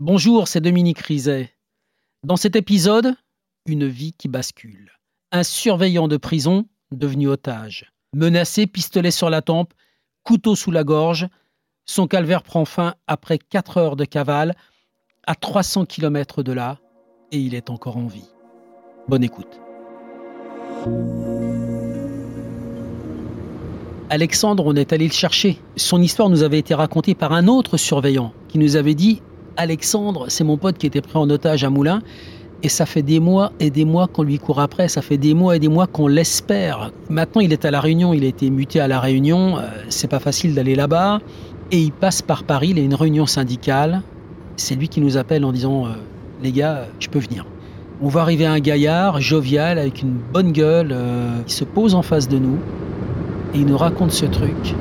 Bonjour, c'est Dominique Rizet. Dans cet épisode, une vie qui bascule. Un surveillant de prison devenu otage. Menacé, pistolet sur la tempe, couteau sous la gorge, son calvaire prend fin après 4 heures de cavale, à 300 km de là, et il est encore en vie. Bonne écoute. Alexandre, on est allé le chercher. Son histoire nous avait été racontée par un autre surveillant qui nous avait dit Alexandre, c'est mon pote qui était pris en otage à Moulins. Et ça fait des mois et des mois qu'on lui court après, ça fait des mois et des mois qu'on l'espère. Maintenant, il est à La Réunion, il a été muté à La Réunion, euh, c'est pas facile d'aller là-bas. Et il passe par Paris, il a une réunion syndicale. C'est lui qui nous appelle en disant euh, Les gars, je peux venir. On va arriver un gaillard jovial avec une bonne gueule, euh, il se pose en face de nous et il nous raconte ce truc.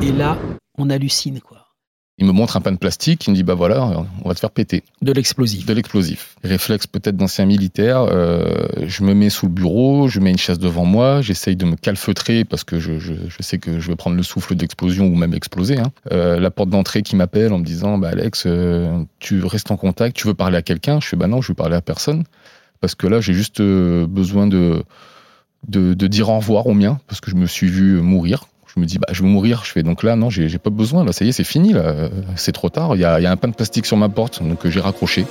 Et là, on hallucine quoi. Il me montre un pain de plastique, il me dit bah voilà, on va te faire péter. De l'explosif. De l'explosif. Réflexe peut-être d'ancien militaire, euh, je me mets sous le bureau, je mets une chaise devant moi, j'essaye de me calfeutrer parce que je, je, je, sais que je vais prendre le souffle d'explosion ou même exploser. Hein. Euh, la porte d'entrée qui m'appelle en me disant bah Alex, euh, tu restes en contact, tu veux parler à quelqu'un? Je fais bah non, je veux parler à personne parce que là j'ai juste besoin de, de, de dire au revoir aux miens parce que je me suis vu mourir je me dis, bah, je vais mourir. Je fais donc là, non, j'ai pas besoin. Là, ça y est, c'est fini. Là, c'est trop tard. Il y a, y a, un pain de plastique sur ma porte, donc j'ai raccroché.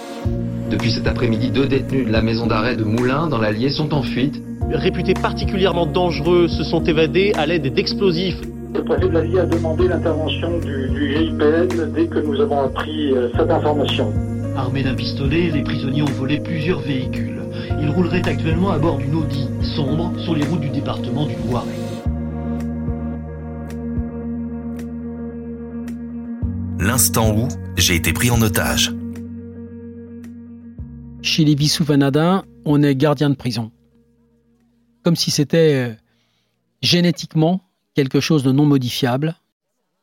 Depuis cet après-midi, deux détenus de la maison d'arrêt de Moulins, dans l'Allier, sont en fuite. Réputés particulièrement dangereux, se sont évadés à l'aide d'explosifs. Le préfet de l'Allier a demandé l'intervention du, du GIPN dès que nous avons appris euh, cette information. Armés d'un pistolet, les prisonniers ont volé plusieurs véhicules. Ils rouleraient actuellement à bord d'une Audi sombre sur les routes du département du Loiret. L'instant où j'ai été pris en otage. Chez les Vissou-Vanadin, on est gardien de prison. Comme si c'était euh, génétiquement quelque chose de non modifiable.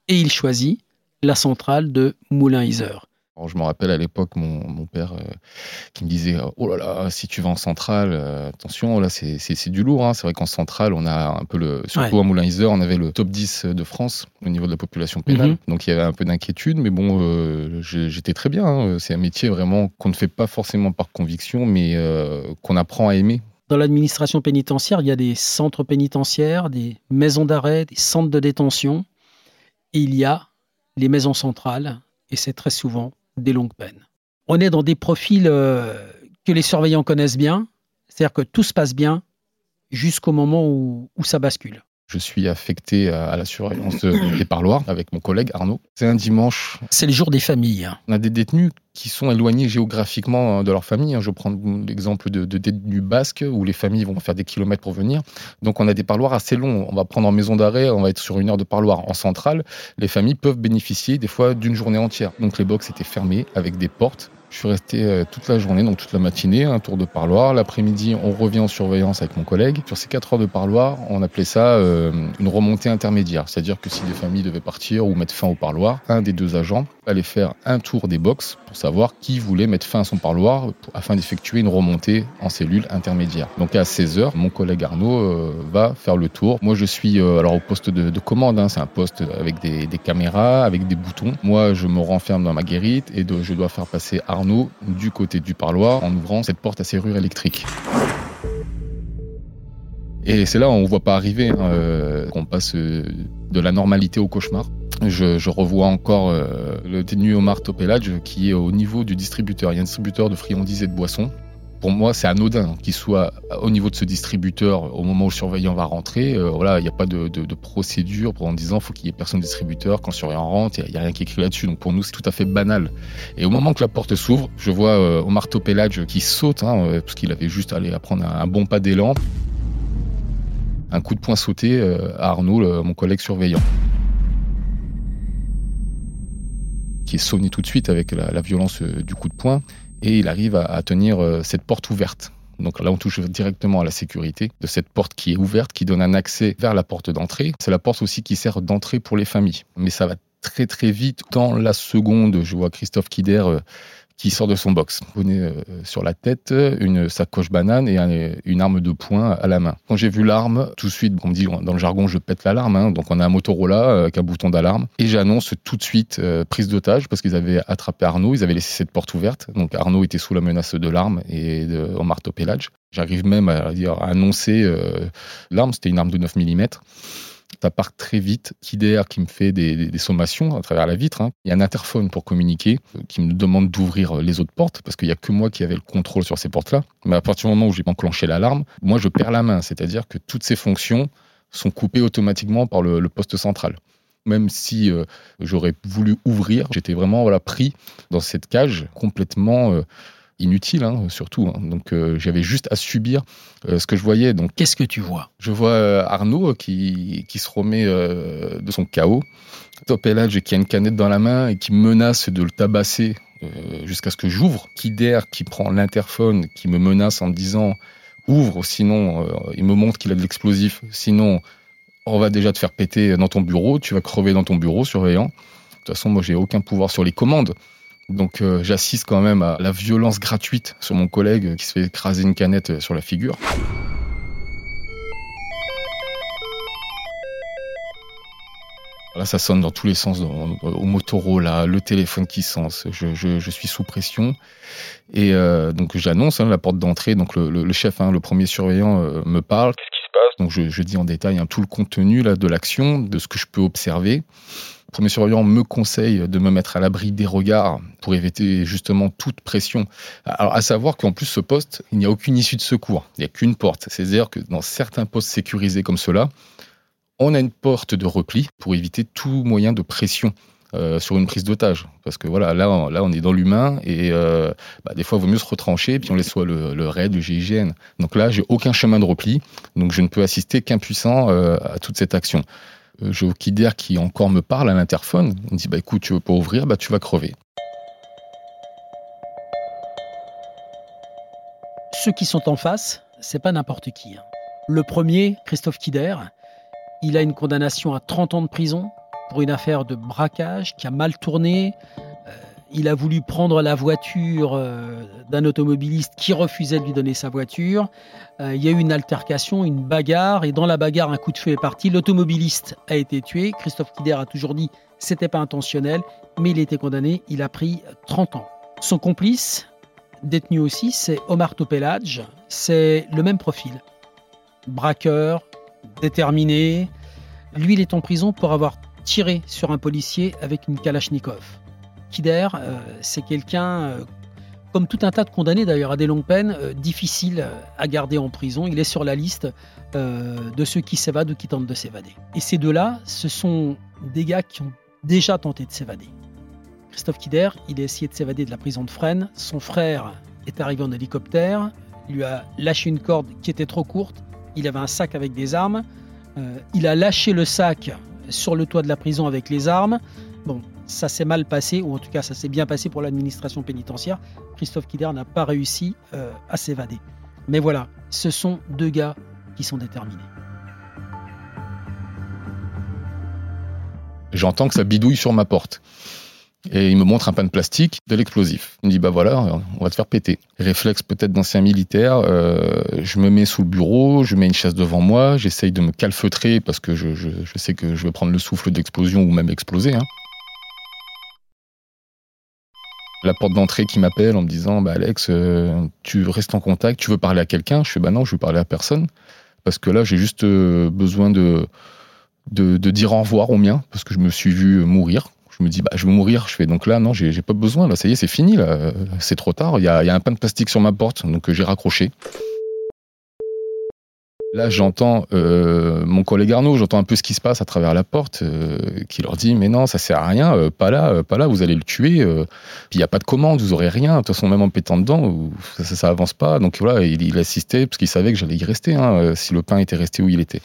Et il choisit la centrale de Je me rappelle à l'époque mon, mon, père euh, qui me disait Oh là là, si tu vas en centrale, euh, attention, là c'est du lourd. Hein. C'est vrai qu'en centrale, on a un peu le. Surtout ouais. à Moulin-Isère, on avait le top 10 de France au niveau de la population pénale. Mm -hmm. Donc il y avait un peu d'inquiétude, mais bon, euh, j'étais très bien. Hein. C'est un métier vraiment qu'on ne fait pas forcément par conviction, mais euh, qu'on apprend à aimer. Dans l'administration pénitentiaire, il y a des centres pénitentiaires, des maisons d'arrêt, des centres de détention. Et il y a les maisons centrales, et c'est très souvent des longues peines. On est dans des profils euh, que les surveillants connaissent bien, c'est-à-dire que tout se passe bien jusqu'au moment où, où, ça bascule. Je suis affecté à la surveillance des parloirs avec mon collègue Arnaud. C'est un dimanche. C'est le jour des familles. On a des détenus qui sont éloignés géographiquement de leur famille. Je prends l'exemple de, de, détenus basques où les familles vont faire des kilomètres pour venir. Donc on a des parloirs assez longs. On va prendre en maison d'arrêt, on va être sur une heure de parloir. En centrale, les familles peuvent bénéficier des fois d'une journée entière. Donc les box étaient fermés avec des portes je suis resté euh, toute la journée, donc toute la matinée, un tour de parloir. L'après-midi, on revient en surveillance avec mon collègue. Sur ces quatre heures de parloir, on appelait ça euh, une remontée intermédiaire. C'est-à-dire que si des familles devaient partir ou mettre fin au parloir, un des deux agents allait faire un tour des box pour savoir qui voulait mettre fin à son parloir afin d'effectuer une remontée en cellule intermédiaire. Donc à 16 heures, mon collègue Arnaud euh, va faire le tour. Moi, je suis alors au poste de, de commande. Hein. C'est un poste avec des, caméras, avec des boutons. Moi, je me renferme dans ma guérite et je dois faire passer Arnaud du côté du parloir en ouvrant cette porte à serrure électrique. Et c'est là où on voit pas arriver hein, euh, qu'on passe euh, de la normalité au cauchemar. Je, revois encore euh, le détenu Omar Topelage qui est au niveau du distributeur. Il y a un distributeur de friandises et de boissons. Pour moi, c'est anodin qu'il soit au niveau de ce distributeur au moment où le surveillant va rentrer. Euh, voilà, il n'y a pas de, procédure pour en disant faut qu'il y ait personne distributeur quand le surveillant rentre. Il n'y a, rien qui est écrit là-dessus. Donc pour nous, c'est tout à fait banal. Et au moment que la porte s'ouvre, je vois euh, Omar Topelage qui saute hein, parce qu'il avait juste allé prendre un, bon pas d'élan un coup de poing sauté à Arnaud, mon collègue surveillant. Qui est sonné tout de suite avec la violence du coup de poing et il arrive à, tenir cette porte ouverte. Donc là, on touche directement à la sécurité de cette porte qui est ouverte, qui donne un accès vers la porte d'entrée. C'est la porte aussi qui sert d'entrée pour les familles. Mais ça va très très vite. Dans la seconde, je vois Christophe Kider qui sort de son box. Bonnet euh, sur la tête, une sacoche banane et un- une arme de poing à la main. Quand j'ai vu l'arme, tout de suite, on me dit dans le jargon, je pète l'alarme. hein. donc on a un Motorola euh, avec un bouton d'alarme. Et j'annonce tout de suite euh, prise d'otage parce qu'ils avaient attrapé Arnaud, ils avaient laissé cette porte ouverte. Donc Arnaud était sous la menace de l'arme et de, en marteau-pélage. J'arrive même à, dire, à annoncer l'arme, c'était une arme de 9 mm. Ça part très vite. Kider qui me fait des, des- sommations à travers la vitre. hein. Il y a un interphone pour communiquer euh, qui me demande d'ouvrir euh, les autres portes parce qu'il n'y a que moi qui avais le contrôle sur ces portes-là. Mais à partir du moment où j'ai enclenché l'alarme, moi je perds la main. C'est-à-dire que toutes ces fonctions sont coupées automatiquement par le, poste central. Même si euh, j'aurais voulu ouvrir, j'étais vraiment pris dans cette cage complètement inutile, hein, surtout. hein. Donc euh, j'avais juste à subir euh, ce que je voyais. Donc Qu'est-ce que tu vois? je vois euh, Arnaud qui, qui se remet de son chaos. Top Elage qui a une canette dans la main et qui menace de le tabasser jusqu'à ce que j'ouvre. Kider qui prend l'interphone, qui me menace en me disant ouvre, sinon il me montre qu'il a de l'explosif, sinon on va déjà te faire péter dans ton bureau, tu vas crever dans ton bureau, surveillant. De toute façon, moi j'ai aucun pouvoir sur les commandes. Donc euh, j'assiste quand même à la violence gratuite sur mon collègue euh, qui se fait écraser une canette euh, sur la figure. Là, ça sonne dans tous les sens, dans- au Motorola, le téléphone qui sens. Je, je- je suis sous pression. Et euh, donc, j'annonce hein, la porte d'entrée. Donc, le, le- le chef, hein, le premier surveillant, euh, me parle. Qu'est-ce qui se passe? Donc, je, je dis en détail hein, tout le contenu là, de l'action, de ce que je peux observer. Premier surveillant me conseille de me mettre à l'abri des regards pour éviter justement toute pression. Alors, à savoir qu'en plus, ce poste, il n'y a aucune issue de secours. Il n'y a qu'une porte. C'est-à-dire que dans certains postes sécurisés comme cela, on a une porte de repli pour éviter tout moyen de pression euh, sur une prise d'otage. Parce que voilà, là, on, là, on est dans l'humain et euh, bah, des fois, il vaut mieux se retrancher, puis on laisse soit le, le RAID, le GIGN. Donc là, j'ai aucun chemin de repli, donc je ne peux assister qu'impuissant euh, à toute cette action. Euh, j'ai Kider qui encore me parle à l'interphone. Me dit bah, écoute, tu veux pas ouvrir, bah, tu vas crever. Ceux qui sont en face, c'est pas n'importe qui. hein. Le premier, Christophe Kider, il a une condamnation à 30 ans de prison pour une affaire de braquage qui a mal tourné. Il a voulu prendre la voiture euh, d'un automobiliste qui refusait de lui donner sa voiture. Euh, il y a eu une altercation, une bagarre, et dans la bagarre, un coup de feu est parti. L'automobiliste a été tué. Christophe Kider a toujours dit c'était pas intentionnel, mais il a été condamné. Il a pris 30 ans. Son complice, détenu aussi, c'est Omar Topelage. C'est le même profil. Braqueur, déterminé. Lui, il est en prison pour avoir tiré sur un policier avec une Kalachnikov. Kider, euh, c'est quelqu'un, euh, comme tout un tas de condamnés d'ailleurs à des longues peines, euh, difficile à garder en prison. Il est sur la liste de ceux qui s'évadent ou qui tentent de s'évader. Et ces deux-là, ce sont des gars qui ont déjà tenté de s'évader. Christophe Kider, il a essayé de s'évader de la prison de Fresnes. Son frère est arrivé en hélicoptère, lui a lâché une corde qui était trop courte. Il avait un sac avec des armes. Il a lâché le sac sur le toit de la prison avec les armes. Bon, ça s'est mal passé, ou en tout cas ça s'est bien passé pour l'administration pénitentiaire. Christophe Kider n'a pas réussi euh, à s'évader. Mais voilà, ce sont deux gars qui sont déterminés. J'entends que ça bidouille sur ma porte. Et il me montre un pan de plastique, de l'explosif. Il me dit, bah voilà, on va te faire péter. Réflexe peut-être d'ancien militaire, euh, je me mets sous le bureau, je mets une chaise devant moi, j'essaye de me calfeutrer parce que je, sais que je vais prendre le souffle d'explosion ou même exploser. hein. La porte d'entrée qui m'appelle en me disant, bah Alex, euh, tu restes en contact, tu veux parler à quelqu'un? Je fais, bah non, je veux parler à personne. Parce que là, j'ai juste euh, besoin de, de, dire au revoir aux miens, parce que je me suis vu mourir. Je me dis, bah, je vais mourir. Je fais, donc là, non, j'ai pas besoin. Là, ça y est, c'est fini. Là, c'est trop tard. Il y a, y a un pain de plastique sur ma porte, donc euh, j'ai raccroché. Là, j'entends euh, mon collègue Arnaud, j'entends un peu ce qui se passe à travers la porte, euh, qui leur dit, mais non, ça sert à rien, euh, pas là, pas là, vous allez le tuer. puis il n'y a pas de commande, vous aurez rien. De toute façon, même en pétant dedans, ça, ça, avance pas. Donc voilà, il, il assistait parce qu'il savait que j'allais y rester, hein, si le pain était resté où il était.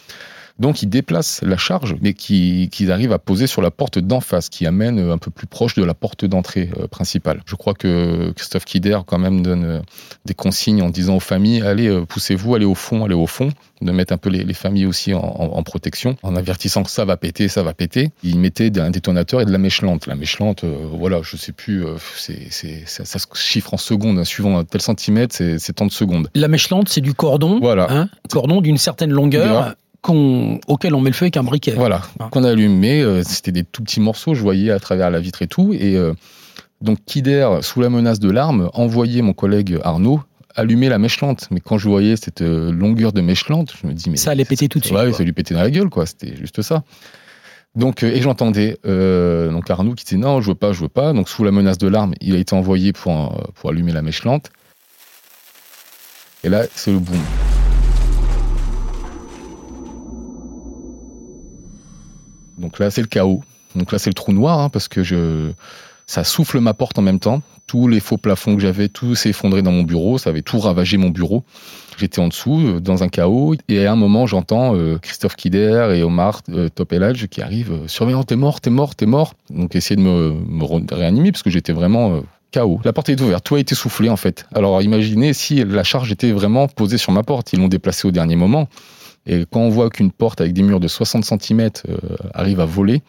Donc ils déplacent la charge, mais qu'ils qui arrivent à poser sur la porte d'en face, qui amène un peu plus proche de la porte d'entrée euh, principale. Je crois que Christophe Kider quand même donne euh, des consignes en disant aux familles allez, euh, poussez-vous, allez au fond, allez au fond, de mettre un peu les, les familles aussi en, en- en protection, en avertissant que ça va péter, ça va péter. Il mettait un détonateur et de la mèche lente. La mèche lente, euh, voilà, je sais plus, euh, c'est, c'est, ça, ça se chiffre en secondes, hein, suivant un tel centimètre, c'est, tant de secondes. La mèche lente, c'est du cordon, Voilà. hein, cordon d'une certaine longueur qu'on- auquel on met le feu avec un briquet. Voilà, Ah. qu'on allumait, euh, c'était des tout petits morceaux, je voyais à travers la vitre et tout. Et euh, donc Kider, sous la menace de l'arme, envoyait mon collègue Arnaud allumer la mèche lente. Mais quand je voyais cette euh, longueur de mèche lente, je me dis, mais Ça allait péter tout de suite. Ouais, ça lui pétait dans la gueule, quoi. C'était juste ça. Donc, euh, et j'entendais euh, donc Arnaud qui disait non, je veux pas, je veux pas. Donc, sous la menace de l'arme, il a été envoyé pour, pour allumer la mèche lente. Et là, c'est le boom. Donc là, c'est le chaos. Donc là, c'est le trou noir, hein, parce que ça souffle ma porte en même temps. Tous les faux plafonds que j'avais, tout s'est effondré dans mon bureau. Ça avait tout ravagé mon bureau. J'étais en dessous, euh, dans un chaos. Et à un moment, j'entends euh, Christophe Kider et Omar euh, Topelage qui arrivent. euh, Surveillant, t'es mort, t'es mort, t'es mort. Donc, essayer de me, réanimer parce que j'étais vraiment KO. La porte est ouverte, tout a été soufflé en fait. Alors, imaginez si la charge était vraiment posée sur ma porte. Ils l'ont déplacée au dernier moment. Et quand on voit qu'une porte avec des murs de 60 cm arrive à voler,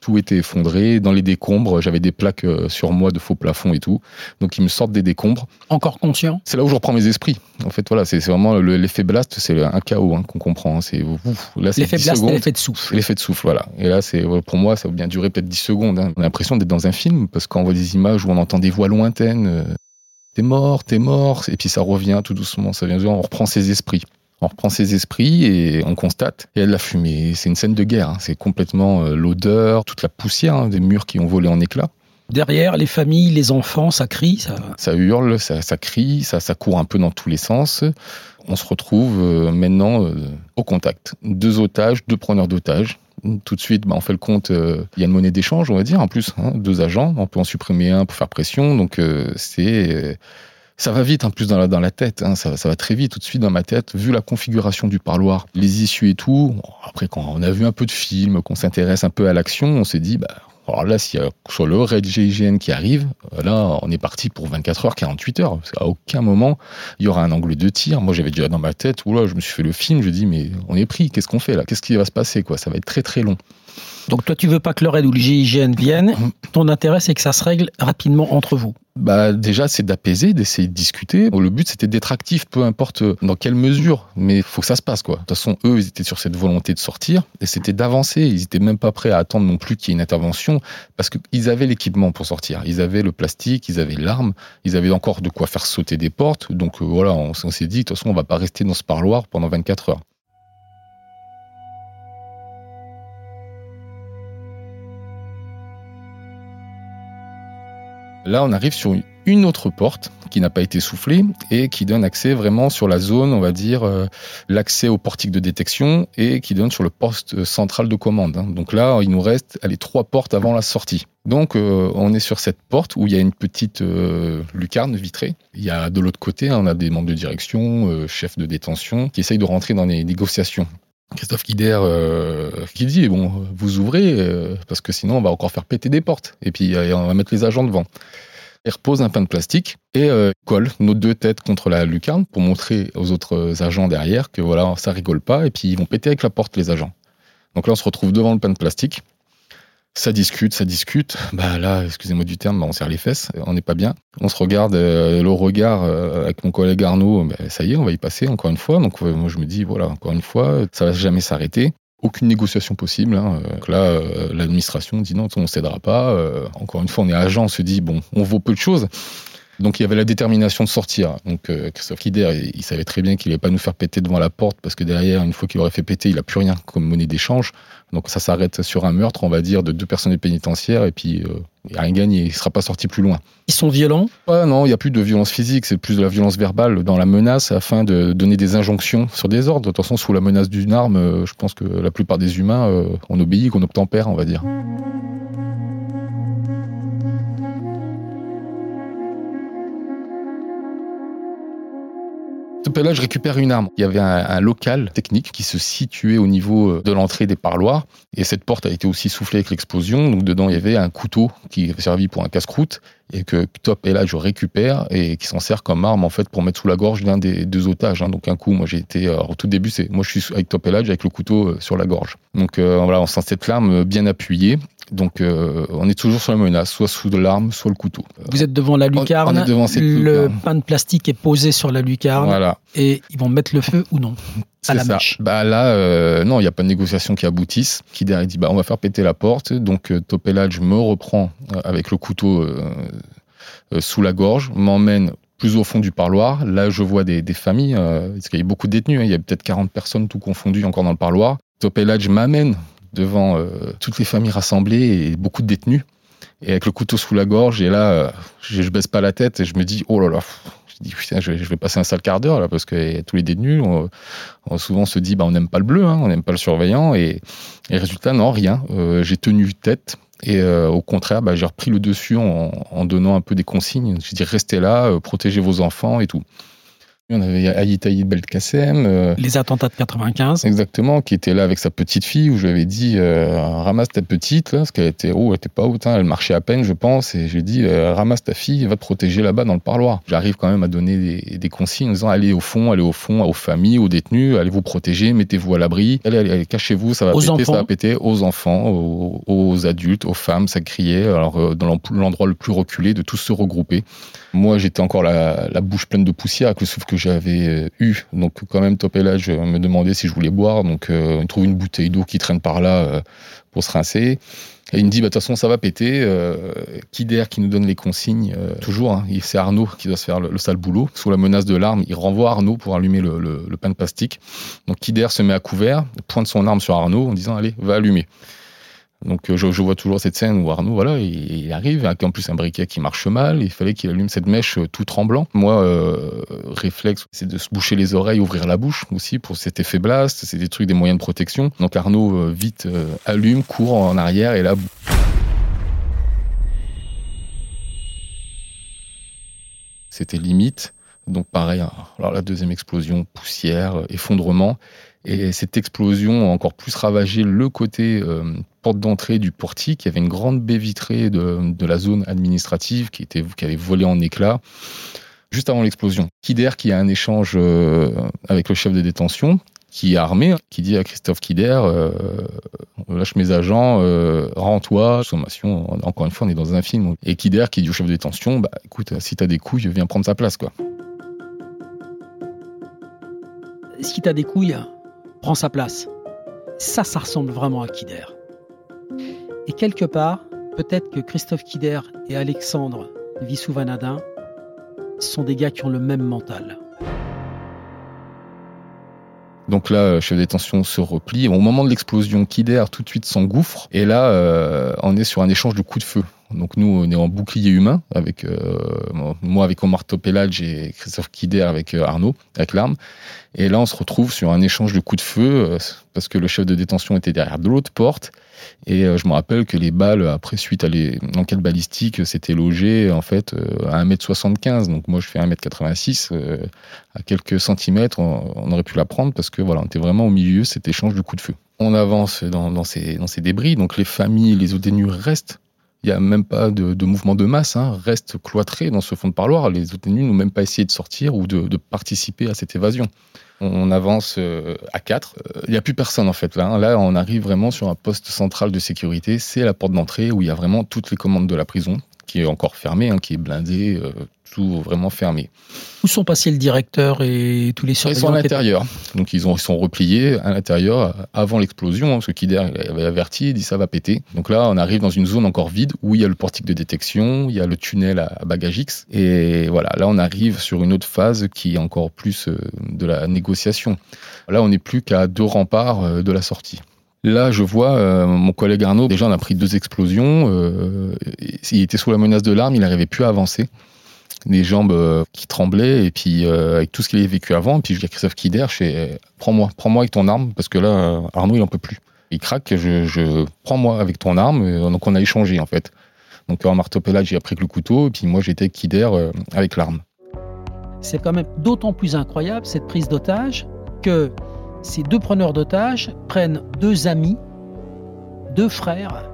tout était effondré. Dans les décombres, j'avais des plaques euh, sur moi de faux plafond et tout. Donc ils me sortent des décombres. Encore conscient C'est là où je reprends mes esprits. En fait, voilà, c'est c'est vraiment le- l'effet blast, c'est un chaos hein, qu'on comprend. hein. C'est c'est L'effet 10 blast secondes. l'effet de souffle. L'effet de souffle, voilà. Et là, c'est pour moi, ça a bien duré peut-être 10 secondes. hein. On a l'impression d'être dans un film parce qu'on voit des images où on entend des voix lointaines. euh, t'es mort, t'es mort. Et puis ça revient tout doucement. Ça vient, on reprend ses esprits. On reprend ses esprits et on constate. Il y a de la fumée. C'est une scène de guerre. hein. C'est complètement euh, l'odeur, toute la poussière hein, des murs qui ont volé en éclats. Derrière, les familles, les enfants, ça crie. Ça... Ça hurle, ça, ça crie, ça, ça court un peu dans tous les sens. On se retrouve euh, maintenant euh, au contact. Deux otages, deux preneurs d'otages. Tout de suite, bah, on fait le compte, euh, il y a une monnaie d'échange, on va dire, en plus, hein, deux agents. On peut en supprimer un pour faire pression. Donc, euh, c'est. euh, ça va vite en plus dans la, dans la tête, hein, ça, ça va très vite tout de suite dans ma tête, vu la configuration du parloir, les issues et tout. Bon, Après, quand on a vu un peu de films, qu'on s'intéresse un peu à l'action, on s'est dit, bah, alors là, s'il y a sur le raid GIGN qui arrive, euh, là, on est parti pour 24 heures, 48 heures. Parce qu'à aucun moment, il y aura un angle de tir. Moi, j'avais déjà dans ma tête, oula, je me suis fait le film, je dis, mais on est pris, qu'est-ce qu'on fait là? Qu'est-ce qui va se passer quoi? Ça va être très très long. Donc toi, tu veux pas que le RAID ou le GIGN viennent. Mhm. Ton intérêt, c'est que ça se règle rapidement entre vous. Bah déjà, c'est d'apaiser, d'essayer de discuter. Le but, c'était d'être actif, peu importe dans quelle mesure, mais faut que ça se passe, quoi. De toute façon, eux, ils étaient sur cette volonté de sortir, et c'était d'avancer. Ils étaient même pas prêts à attendre non plus qu'il y ait une intervention, parce qu'ils avaient l'équipement pour sortir. Ils avaient le plastique, ils avaient l'arme, ils avaient encore de quoi faire sauter des portes. Donc euh, voilà, on, on s'est dit, de toute façon, on va pas rester dans ce parloir pendant 24 heures. Là, on arrive sur une autre porte qui n'a pas été soufflée et qui donne accès vraiment sur la zone, on va dire, euh, l'accès au portique de détection et qui donne sur le poste central de commande. hein. Donc là, il nous reste les trois portes avant la sortie. Donc, euh, on est sur cette porte où il y a une petite euh, lucarne vitrée. Il y a de l'autre côté, hein, on a des membres de direction, chefs de détention, qui essayent de rentrer dans les négociations. Christophe Kider euh, qui dit vous ouvrez euh, parce que sinon on va encore faire péter des portes et puis euh, on va mettre les agents devant. Il repose un pain de plastique et colle nos deux têtes contre la lucarne pour montrer aux autres agents derrière que voilà ça rigole pas et puis ils vont péter avec la porte les agents. Donc là on se retrouve devant le pain de plastique. Ça discute, ça discute. Bah là, excusez-moi du terme, bah, on serre les fesses, on n'est pas bien. On se regarde euh, le regard euh, avec mon collègue Arnaud. bah, ça y est, on va y passer encore une fois. Donc euh, moi je me dis voilà encore une fois, ça va jamais s'arrêter. Aucune négociation possible. hein. Donc là, euh, l'administration dit non, on ne cédera pas. Euh, encore une fois, on est agent, on se dit bon, on vaut peu de choses. Donc il y avait la détermination de sortir. Donc euh, Christophe Kider, il, il savait très bien qu'il n'allait pas nous faire péter devant la porte parce que derrière, une fois qu'il aurait fait péter, il n'a plus rien comme monnaie d'échange. Donc ça s'arrête sur un meurtre, on va dire, de deux personnels pénitentiaires et puis euh, il n'y a rien gagné, il ne sera pas sorti plus loin. Ils sont violents? Non, il n'y a plus de violence physique, c'est plus de la violence verbale dans la menace afin de donner des injonctions sur des ordres. De toute façon, sous la menace d'une arme, euh, je pense que la plupart des humains, euh, on obéit, qu'on obtempère, on va dire. Là, je récupère une arme. Il y avait un, local technique qui se situait au niveau de l'entrée des parloirs. Et cette porte a été aussi soufflée avec l'explosion. Donc dedans, il y avait un couteau qui avait servi pour un casse-croûte et que Top et récupère et qui s'en sert comme arme en fait pour mettre sous la gorge d'un des deux otages. Hein. Donc un coup, moi j'ai été au tout début, c'est moi je suis avec Top et avec le couteau sur la gorge. Donc euh, voilà, on sent cette arme bien appuyée. Donc euh, on est toujours sur la menace, soit sous de l'arme, soit le couteau. Vous êtes devant la lucarne, on est devant cette le lucarne. pain de plastique est posé sur la lucarne Voilà. et ils vont mettre le feu ou non à C'est la ça. mèche. Bah là, euh, non, il n'y a pas de négociation qui aboutisse. Qui derrière dit bah on va faire péter la porte. Donc euh, Topelage me reprend avec le couteau sous la gorge, m'emmène plus au fond du parloir. Là, je vois des, des familles, parce qu'il y a beaucoup de détenus. hein. Il y a peut-être 40 personnes tout confondues encore dans le parloir. Topelage m'amène devant euh, toutes les familles rassemblées et beaucoup de détenus. Et avec le couteau sous la gorge, et là, euh, je, je baisse pas la tête et je me dis, oh là là, je dis, putain, je vais, passer un sale quart d'heure là, parce que tous les détenus, on, on- souvent se dit, bah, on n'aime pas le bleu, hein, on n'aime pas le surveillant, et, et résultat, non, rien. Euh, j'ai tenu tête, et euh, au contraire, bah, j'ai repris le dessus en, donnant un peu des consignes. Je dis, restez là, euh, protégez vos enfants et tout. On avait Aït Aït Belkacem, euh, Les attentats de 95. Exactement, qui était là avec sa petite fille, où je lui avais dit euh, ramasse ta petite, là, parce qu'elle était haut, elle était pas haute, hein, elle marchait à peine, je pense, et je lui ai dit euh, ramasse ta fille, va te protéger là-bas dans le parloir. J'arrive quand même à donner des, des consignes en disant allez au fond, allez au fond, aux familles, aux détenus, allez vous protéger, mettez-vous à l'abri, allez, allez, allez, cachez-vous, ça va Aux péter, enfants. ça va péter, aux enfants, aux, aux adultes, aux femmes, ça criait, alors dans l'en- l'endroit le plus reculé, de tous se regrouper. Moi, j'étais encore la, la bouche pleine de poussière avec le souffle j'avais euh, eu. Donc, quand même, Top et là, je me demandais si je voulais boire. Donc, euh, il trouve une bouteille d'eau qui traîne par là euh, pour se rincer. Et il me dit, bah, de toute façon, ça va péter. Euh, d'air qui nous donne les consignes euh, Toujours, hein, c'est Arnaud qui doit se faire le, le sale boulot. Sous la menace de l'arme, il renvoie Arnaud pour allumer le pain de plastique. Donc, Kider se met à couvert, pointe son arme sur Arnaud en disant, allez, va allumer. Donc euh, je, vois toujours cette scène où Arnaud, voilà, il, arrive, avec en plus un briquet qui marche mal, il fallait qu'il allume cette mèche euh, tout tremblant. Moi, euh, réflexe, c'est de se boucher les oreilles, ouvrir la bouche aussi pour cet effet blast, c'est des trucs, des moyens de protection. Donc Arnaud, vite, allume, court en arrière, et là... C'était limite. Donc pareil, hein. alors la deuxième explosion, poussière, euh, effondrement. Et cette explosion a encore plus ravagé le côté euh, porte d'entrée du portique. Il y avait une grande baie vitrée de, de la zone administrative qui, était, qui avait volé en éclats juste avant l'explosion. Kider qui a un échange euh, avec le chef de détention qui est armé, qui dit à Christophe Kider, lâche mes agents, euh, rends-toi, sommation, encore une fois on est dans un film. Et Kider qui dit au chef de détention, bah écoute, si t'as des couilles, viens prendre sa place quoi. Si t'as des couilles, prends sa place. Ça, ça ressemble vraiment à Kider. Et quelque part, peut-être que Christophe Kider et Alexandre Vissou-Vanadin sont des gars qui ont le même mental. Donc là, le chef de détention se replie. Au moment de l'explosion, Kider tout de suite s'engouffre. Et là, euh, on est sur un échange de coups de feu. Donc nous, on est en bouclier humain, avec euh, moi avec Omar Topelage et Christophe Kider avec euh, Arnaud, avec l'arme. Et là, on se retrouve sur un échange de coups de feu, euh, parce que le chef de détention était derrière de l'autre porte. Et je me rappelle que les balles, après, suite à l'enquête balistique, s'étaient logées en fait à 1m75. Donc moi, je fais 1m86. euh, à quelques centimètres, on, aurait pu la prendre parce que voilà, on était vraiment au milieu cet échange de coups de feu. On avance dans, ces, dans ces débris, donc les familles, les détenus restent. Il n'y a même pas de, mouvement de masse, hein, restent cloîtrés dans ce fond de parloir. Les détenus n'ont même pas essayé de sortir ou de, de participer à cette évasion. On avance euh, à 4. Il n'y a plus personne en fait là. hein. Là, on arrive vraiment sur un poste central de sécurité. C'est la porte d'entrée où il y a vraiment toutes les commandes de la prison, qui est encore fermée, hein, qui est blindée, euh, tout vraiment fermé. Où sont passés le directeur et tous les Ils sont à surveillants l'intérieur. Donc ils, ont, ils sont repliés à l'intérieur euh, avant l'explosion, hein, parce que Kider avait averti, il dit ça va péter. Donc là, on arrive dans une zone encore vide où il y a le portique de détection, il y a le tunnel à à bagage X. Et voilà, là on arrive sur une autre phase qui est encore plus euh, de la négociation. Là, on n'est plus qu'à deux remparts de la sortie. Là, je vois euh, mon collègue Arnaud, déjà on a pris deux explosions, euh, il était sous la menace de l'arme, il n'arrivait plus à avancer les jambes euh, qui tremblaient et puis avec tout ce qu'il avait vécu avant. Et puis je dis à Christophe Kider, prends-moi, prends-moi avec ton arme parce que là, Arnaud il en peut plus. Il craque, je, prends-moi avec ton arme. Donc on a échangé en fait. Donc en marteau j'ai pris que le couteau et puis moi j'étais avec Kider avec l'arme. C'est quand même d'autant plus incroyable cette prise d'otage que ces deux preneurs d'otages prennent deux amis, deux frères,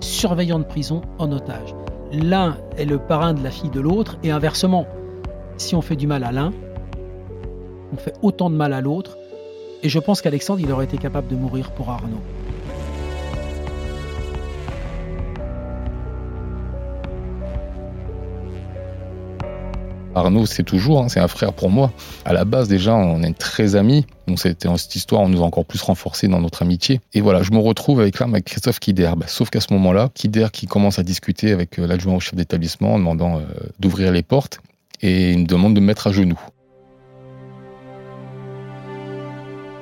surveillants de prison en otage. L'un est le parrain de la fille de l'autre et inversement. Si on fait du mal à l'un, on fait autant de mal à l'autre. Et je pense qu'Alexandre, il aurait été capable de mourir pour Arnaud. Arnaud, c'est toujours, hein, c'est un frère pour moi. À la base, déjà, on est très amis. Donc, c'était cette histoire, on nous a encore plus renforcé dans notre amitié. Et voilà, je me retrouve avec là, avec Christophe Kider. Bah, sauf qu'à ce moment-là, Kider qui commence à discuter avec euh, l'adjoint au chef d'établissement en demandant euh, d'ouvrir les portes et il me demande de me mettre à genoux.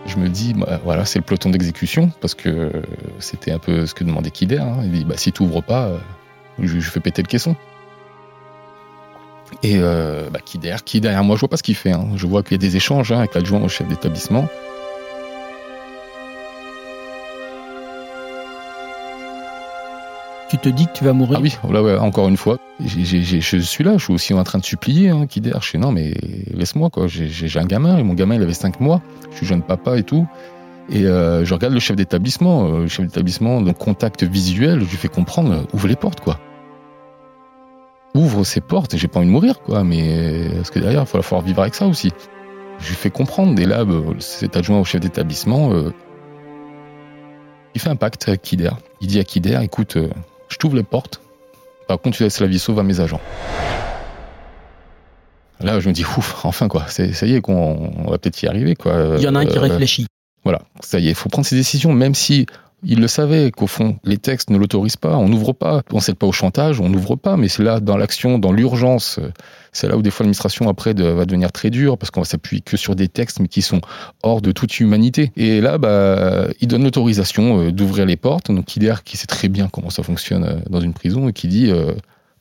Je me dis, bah, voilà, c'est le peloton d'exécution, parce que c'était un peu ce que demandait Kider. Hein. Il dit, bah, si tu ouvres pas, euh, je fais péter le caisson. Et euh, bah, qui, derrière, qui derrière moi, je vois pas ce qu'il fait. Hein. Je vois qu'il y a des échanges hein, avec l'adjoint au chef d'établissement. Tu te dis que tu vas mourir Ah oui, là, ouais, encore une fois. Je suis là, je suis aussi en train de supplier. Hein, qui derrière, je fais non, mais laisse-moi quoi. J'ai- un gamin, et mon gamin il avait 5 mois. Je suis jeune papa et tout. Et euh, je regarde le chef d'établissement. euh, le chef d'établissement, donc contact visuel, je lui fais comprendre, euh, ouvre les portes quoi. Ouvre ces portes, j'ai pas envie de mourir quoi, mais parce que derrière, il va falloir vivre avec ça aussi. Je lui fais comprendre, et là, bah, cet adjoint au chef d'établissement, euh, il fait un pacte avec Kider. Il dit à Kider, écoute, euh, je t'ouvre les portes, par contre, tu laisses la vie sauve à mes agents. Là, je me dis, ouf, enfin quoi, c'est- ça y est, qu'on on va peut-être y arriver quoi. Il y en a un qui Euh, réfléchit. voilà, ça y est, il faut prendre ses décisions, même si il le savait qu'au fond, les textes ne l'autorisent pas, on n'ouvre pas, on cède pas au chantage, on n'ouvre pas, mais c'est là, dans l'action, dans l'urgence, c'est là où des fois l'administration après de- va devenir très dure, parce qu'on va s'appuyer que sur des textes, mais qui sont hors de toute humanité. Et là, bah, il donne l'autorisation euh, d'ouvrir les portes, donc Kider, qui sait très bien comment ça fonctionne euh, dans une prison, et qui dit... euh,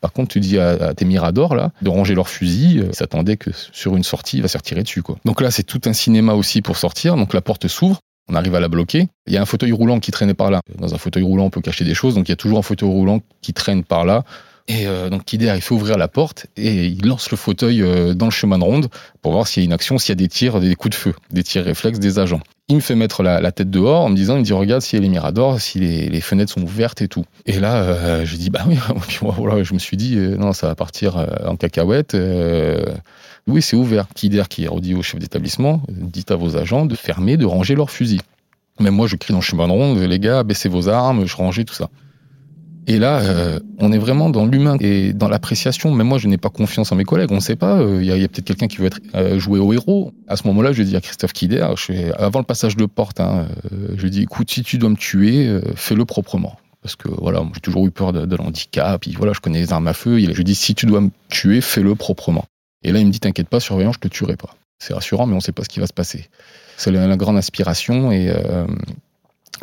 par contre, tu dis à, à tes miradors là de ranger leurs fusils. Ils s'attendaient que sur une sortie, il va se retirer dessus quoi. Donc là, c'est tout un cinéma aussi pour sortir. Donc la porte s'ouvre. On arrive à la bloquer. Il y a un fauteuil roulant qui traînait par là. Dans un fauteuil roulant, on peut cacher des choses. Donc il y a toujours un fauteuil roulant qui traîne par là. Et euh, donc Kider, il fait ouvrir la porte et il lance le fauteuil euh, dans le chemin de ronde pour voir s'il y a une action, s'il y a des tirs, des coups de feu, des tirs réflexes des agents. Il me fait mettre la, tête dehors en me disant, il me dit regarde si les miradors, si les, fenêtres sont ouvertes et tout. Et là, euh, je dis bah oui. Puis voilà, je me suis dit non, ça va partir en cacahuète. Euh, oui, c'est ouvert. Kider qui redit au chef d'établissement, dites à vos agents de fermer, de ranger leurs fusils. Même moi, je crie dans le chemin de ronde, les gars, baissez vos armes, je rangeais tout ça. Et là, euh, on est vraiment dans l'humain et dans l'appréciation. Même moi, je n'ai pas confiance en mes collègues. On ne sait pas. Il y a, peut-être quelqu'un qui veut être euh, joué au héros. À ce moment-là, je dis à Christophe Kider, avant le passage de porte, hein, euh, je dis, écoute, si tu dois me tuer, euh, fais-le proprement. Parce que voilà, j'ai toujours eu peur de, l'handicap. Puis voilà, je connais les armes à feu. Il- Je dis, si tu dois me tuer, fais-le proprement. Et là, il me dit, t'inquiète pas, surveillant, je te tuerai pas. C'est rassurant, mais on ne sait pas ce qui va se passer. C'est la, grande inspiration et euh,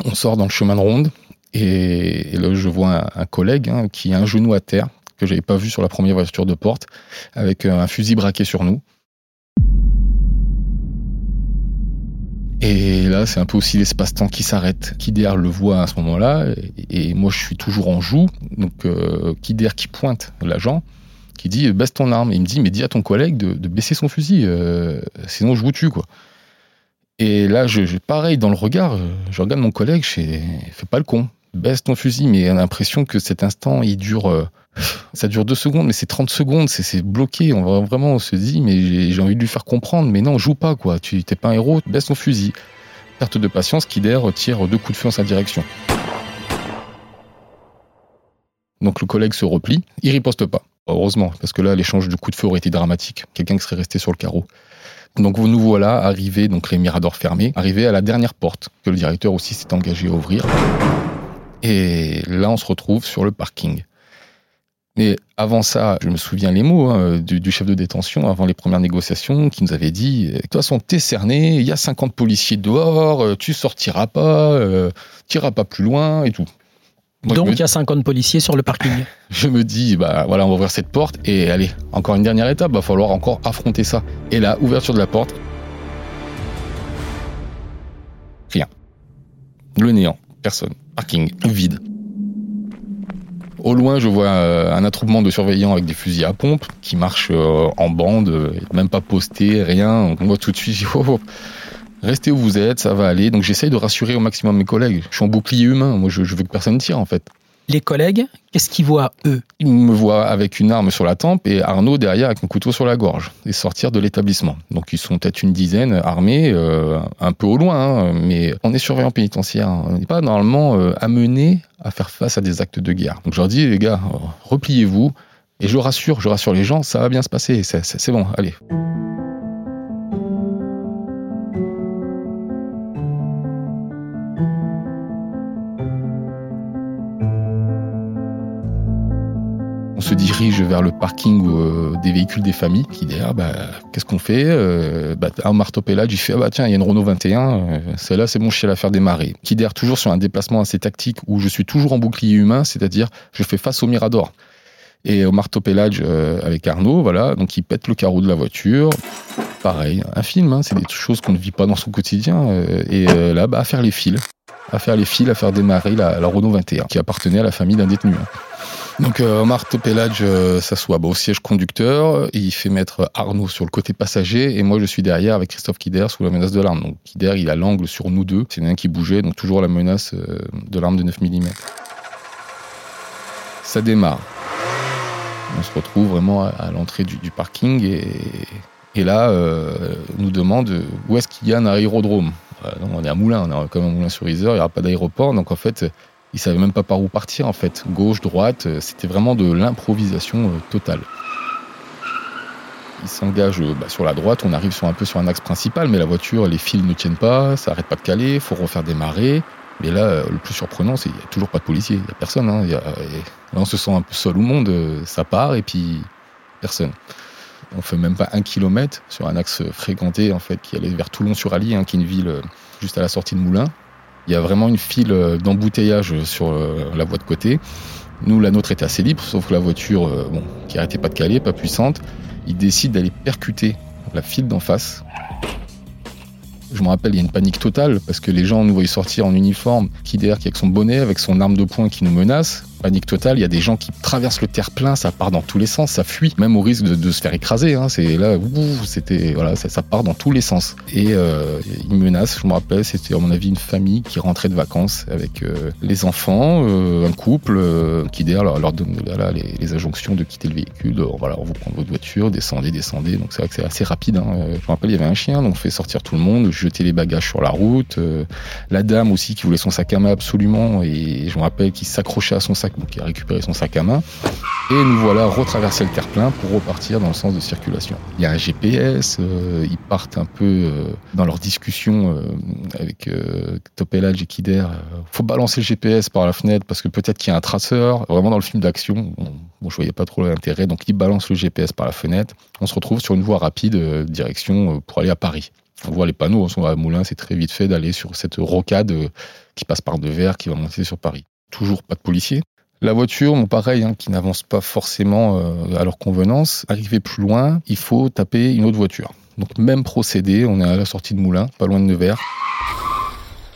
on sort dans le chemin de ronde. Et, là, je vois un, collègue hein, qui a un genou à terre, que j'avais pas vu sur la première voiture de porte, avec euh, un fusil braqué sur nous. Et là, c'est un peu aussi l'espace-temps qui s'arrête. Kider le voit à ce moment-là, et, et moi, je suis toujours en joue. Donc, euh, Kider qui pointe l'agent, qui dit baisse ton arme. Il me dit mais dis à ton collègue de, baisser son fusil, euh, sinon je vous tue. Et là, je, pareil dans le regard, je regarde mon collègue, je fais pas le con, baisse ton fusil. Mais on l'impression que cet instant, il dure, euh, ça dure deux secondes, mais c'est 30 secondes, c'est bloqué. On vraiment, se dit mais j'ai j'ai envie de lui faire comprendre, mais non, joue pas quoi. Tu t'es pas un héros, baisse ton fusil. Perte de patience, Kider tire deux coups de feu en sa direction. Donc le collègue se replie, il riposte pas. Heureusement, parce que là, l'échange de coups de feu aurait été dramatique. Quelqu'un qui serait resté sur le carreau. Donc nous voilà arrivés, donc les miradors fermés, arrivés à la dernière porte que le directeur aussi s'est engagé à ouvrir. Et là, on se retrouve sur le parking. Mais avant ça, je me souviens les mots hein, du, du chef de détention avant les premières négociations qui nous avait dit de toute façon, t'es cerné, il y a 50 policiers dehors, euh, tu sortiras pas, euh, t'iras pas plus loin et tout. Donc il y a 50 policiers sur le parking. je me dis, bah voilà, on va ouvrir cette porte et allez, encore une dernière étape, va falloir encore affronter ça. Et là, ouverture de la porte. Rien. Le néant. Personne. Parking. Vide. Au loin, je vois euh, un attroupement de surveillants avec des fusils à pompe qui marchent euh, en bande, euh, même pas postés, rien. On voit tout de suite, oh, oh, restez où vous êtes, ça va aller. Donc j'essaye de rassurer au maximum mes collègues. Je suis en bouclier humain, moi je, je veux que personne tire en fait. Les collègues, qu'est-ce qu'ils voient, eux? Ils me voient avec une arme sur la tempe et Arnaud derrière avec un couteau sur la gorge et sortir de l'établissement. Donc ils sont peut-être une dizaine armés, euh, un peu au loin, hein, mais on est surveillant pénitentiaire. On n'est pas normalement euh, amené à faire face à des actes de guerre. Donc je leur dis, les gars, repliez-vous. Et je rassure, je rassure les gens, ça va bien se passer, c'est bon, allez. On se dirige vers le parking euh, des véhicules des familles qui derrière, bah, qu'est-ce qu'on fait euh, bah, Un marteau-pellage, il fait ah bah tiens, il y a une Renault 21, euh, celle-là c'est je sais la faire démarrer. Qui derrière toujours sur un déplacement assez tactique où je suis toujours en bouclier humain, c'est-à-dire je fais face au Mirador. Et au marteau-pellage euh, avec Arnaud, voilà, donc il pète le carreau de la voiture. Pareil, un film, hein, c'est des choses qu'on ne vit pas dans son quotidien. et là, bah, à faire les fils, à faire les fils, à faire démarrer la, la Renault 21 qui appartenait à la famille d'un détenu. hein. Donc euh, Omar Topelage euh, s'assoit au siège conducteur, il fait mettre Arnaud sur le côté passager et moi je suis derrière avec Christophe Kider sous la menace de l'arme. Donc Kider il a l'angle sur nous deux, c'est un qui bougeait, donc toujours la menace euh, de l'arme de 9 mm. Ça démarre. On se retrouve vraiment à, à l'entrée du, parking et, et là euh, nous demande où est-ce qu'il y a un aérodrome? On est à Moulins, on est comme un Moulin sur Isère, il n'y aura pas d'aéroport, donc en fait ils savaient même pas par où partir en fait. Gauche, droite, euh, c'était vraiment de l'improvisation euh, totale. Ils s'engagent euh, bah, sur la droite, on arrive sur un peu sur un axe principal, mais la voiture, les fils ne tiennent pas, ça arrête pas de caler, faut refaire démarrer. Mais là, le plus surprenant, c'est qu'il n'y a toujours pas de policiers, il n'y a personne. hein. Il là, on se sent un peu seul au monde, ça part et puis personne. On fait même pas un kilomètre sur un axe fréquenté en fait qui allait vers Toulon-sur-Allier, hein, qui est une ville juste à la sortie de Moulins. Il y a vraiment une file euh, d'embouteillage sur euh, la voie de côté. Nous, la nôtre était assez libre, sauf que la voiture, euh, bon, qui arrêtait pas de caler, pas puissante, il décide d'aller percuter la file d'en face. Je me rappelle, il y a une panique totale parce que les gens nous voyaient sortir en uniforme, qui derrière, qui avec son bonnet, avec son arme de poing qui nous menace. Panique totale, il y a des gens qui traversent le terre-plein, ça part dans tous les sens, ça fuit, même au risque de, de se faire écraser. Hein. C'est là, c'était voilà, ça, part dans tous les sens. Et euh, ils menacent. Je me rappelle, c'était à mon avis une famille qui rentrait de vacances avec euh, les enfants, euh, un couple euh, qui derrière leur, donne les, injonctions de quitter le véhicule. Euh, voilà, on vous prend votre voiture, descendez, descendez. Donc c'est vrai que c'est assez rapide. Hein. Je me rappelle, il y avait un chien, donc on fait sortir tout le monde, jeter les bagages sur la route. La dame aussi qui voulait son sac à main absolument, et je me rappelle qu'il s'accrochait à son sac, il a récupéré son sac à main. Et nous voilà retraverser le terre-plein pour repartir dans le sens de circulation. Il y a un GPS, euh, ils partent un peu euh, dans leur discussion euh, avec Topelage et Kider. Faut balancer le GPS par la fenêtre parce que peut-être qu'il y a un traceur. Vraiment dans le film d'action, bon, je voyais pas trop l'intérêt, donc ils balancent le GPS par la fenêtre. On se retrouve sur une voie rapide direction pour aller à Paris. On voit les panneaux, on sont à Moulins, c'est très vite fait d'aller sur cette rocade qui passe par Nevers, qui va monter sur Paris. Toujours pas de policiers. La voiture, bon, pareil, hein, qui n'avance pas forcément euh, à leur convenance. Arrivé plus loin, il faut taper une autre voiture. Donc même procédé, on est à la sortie de Moulins, pas loin de Nevers.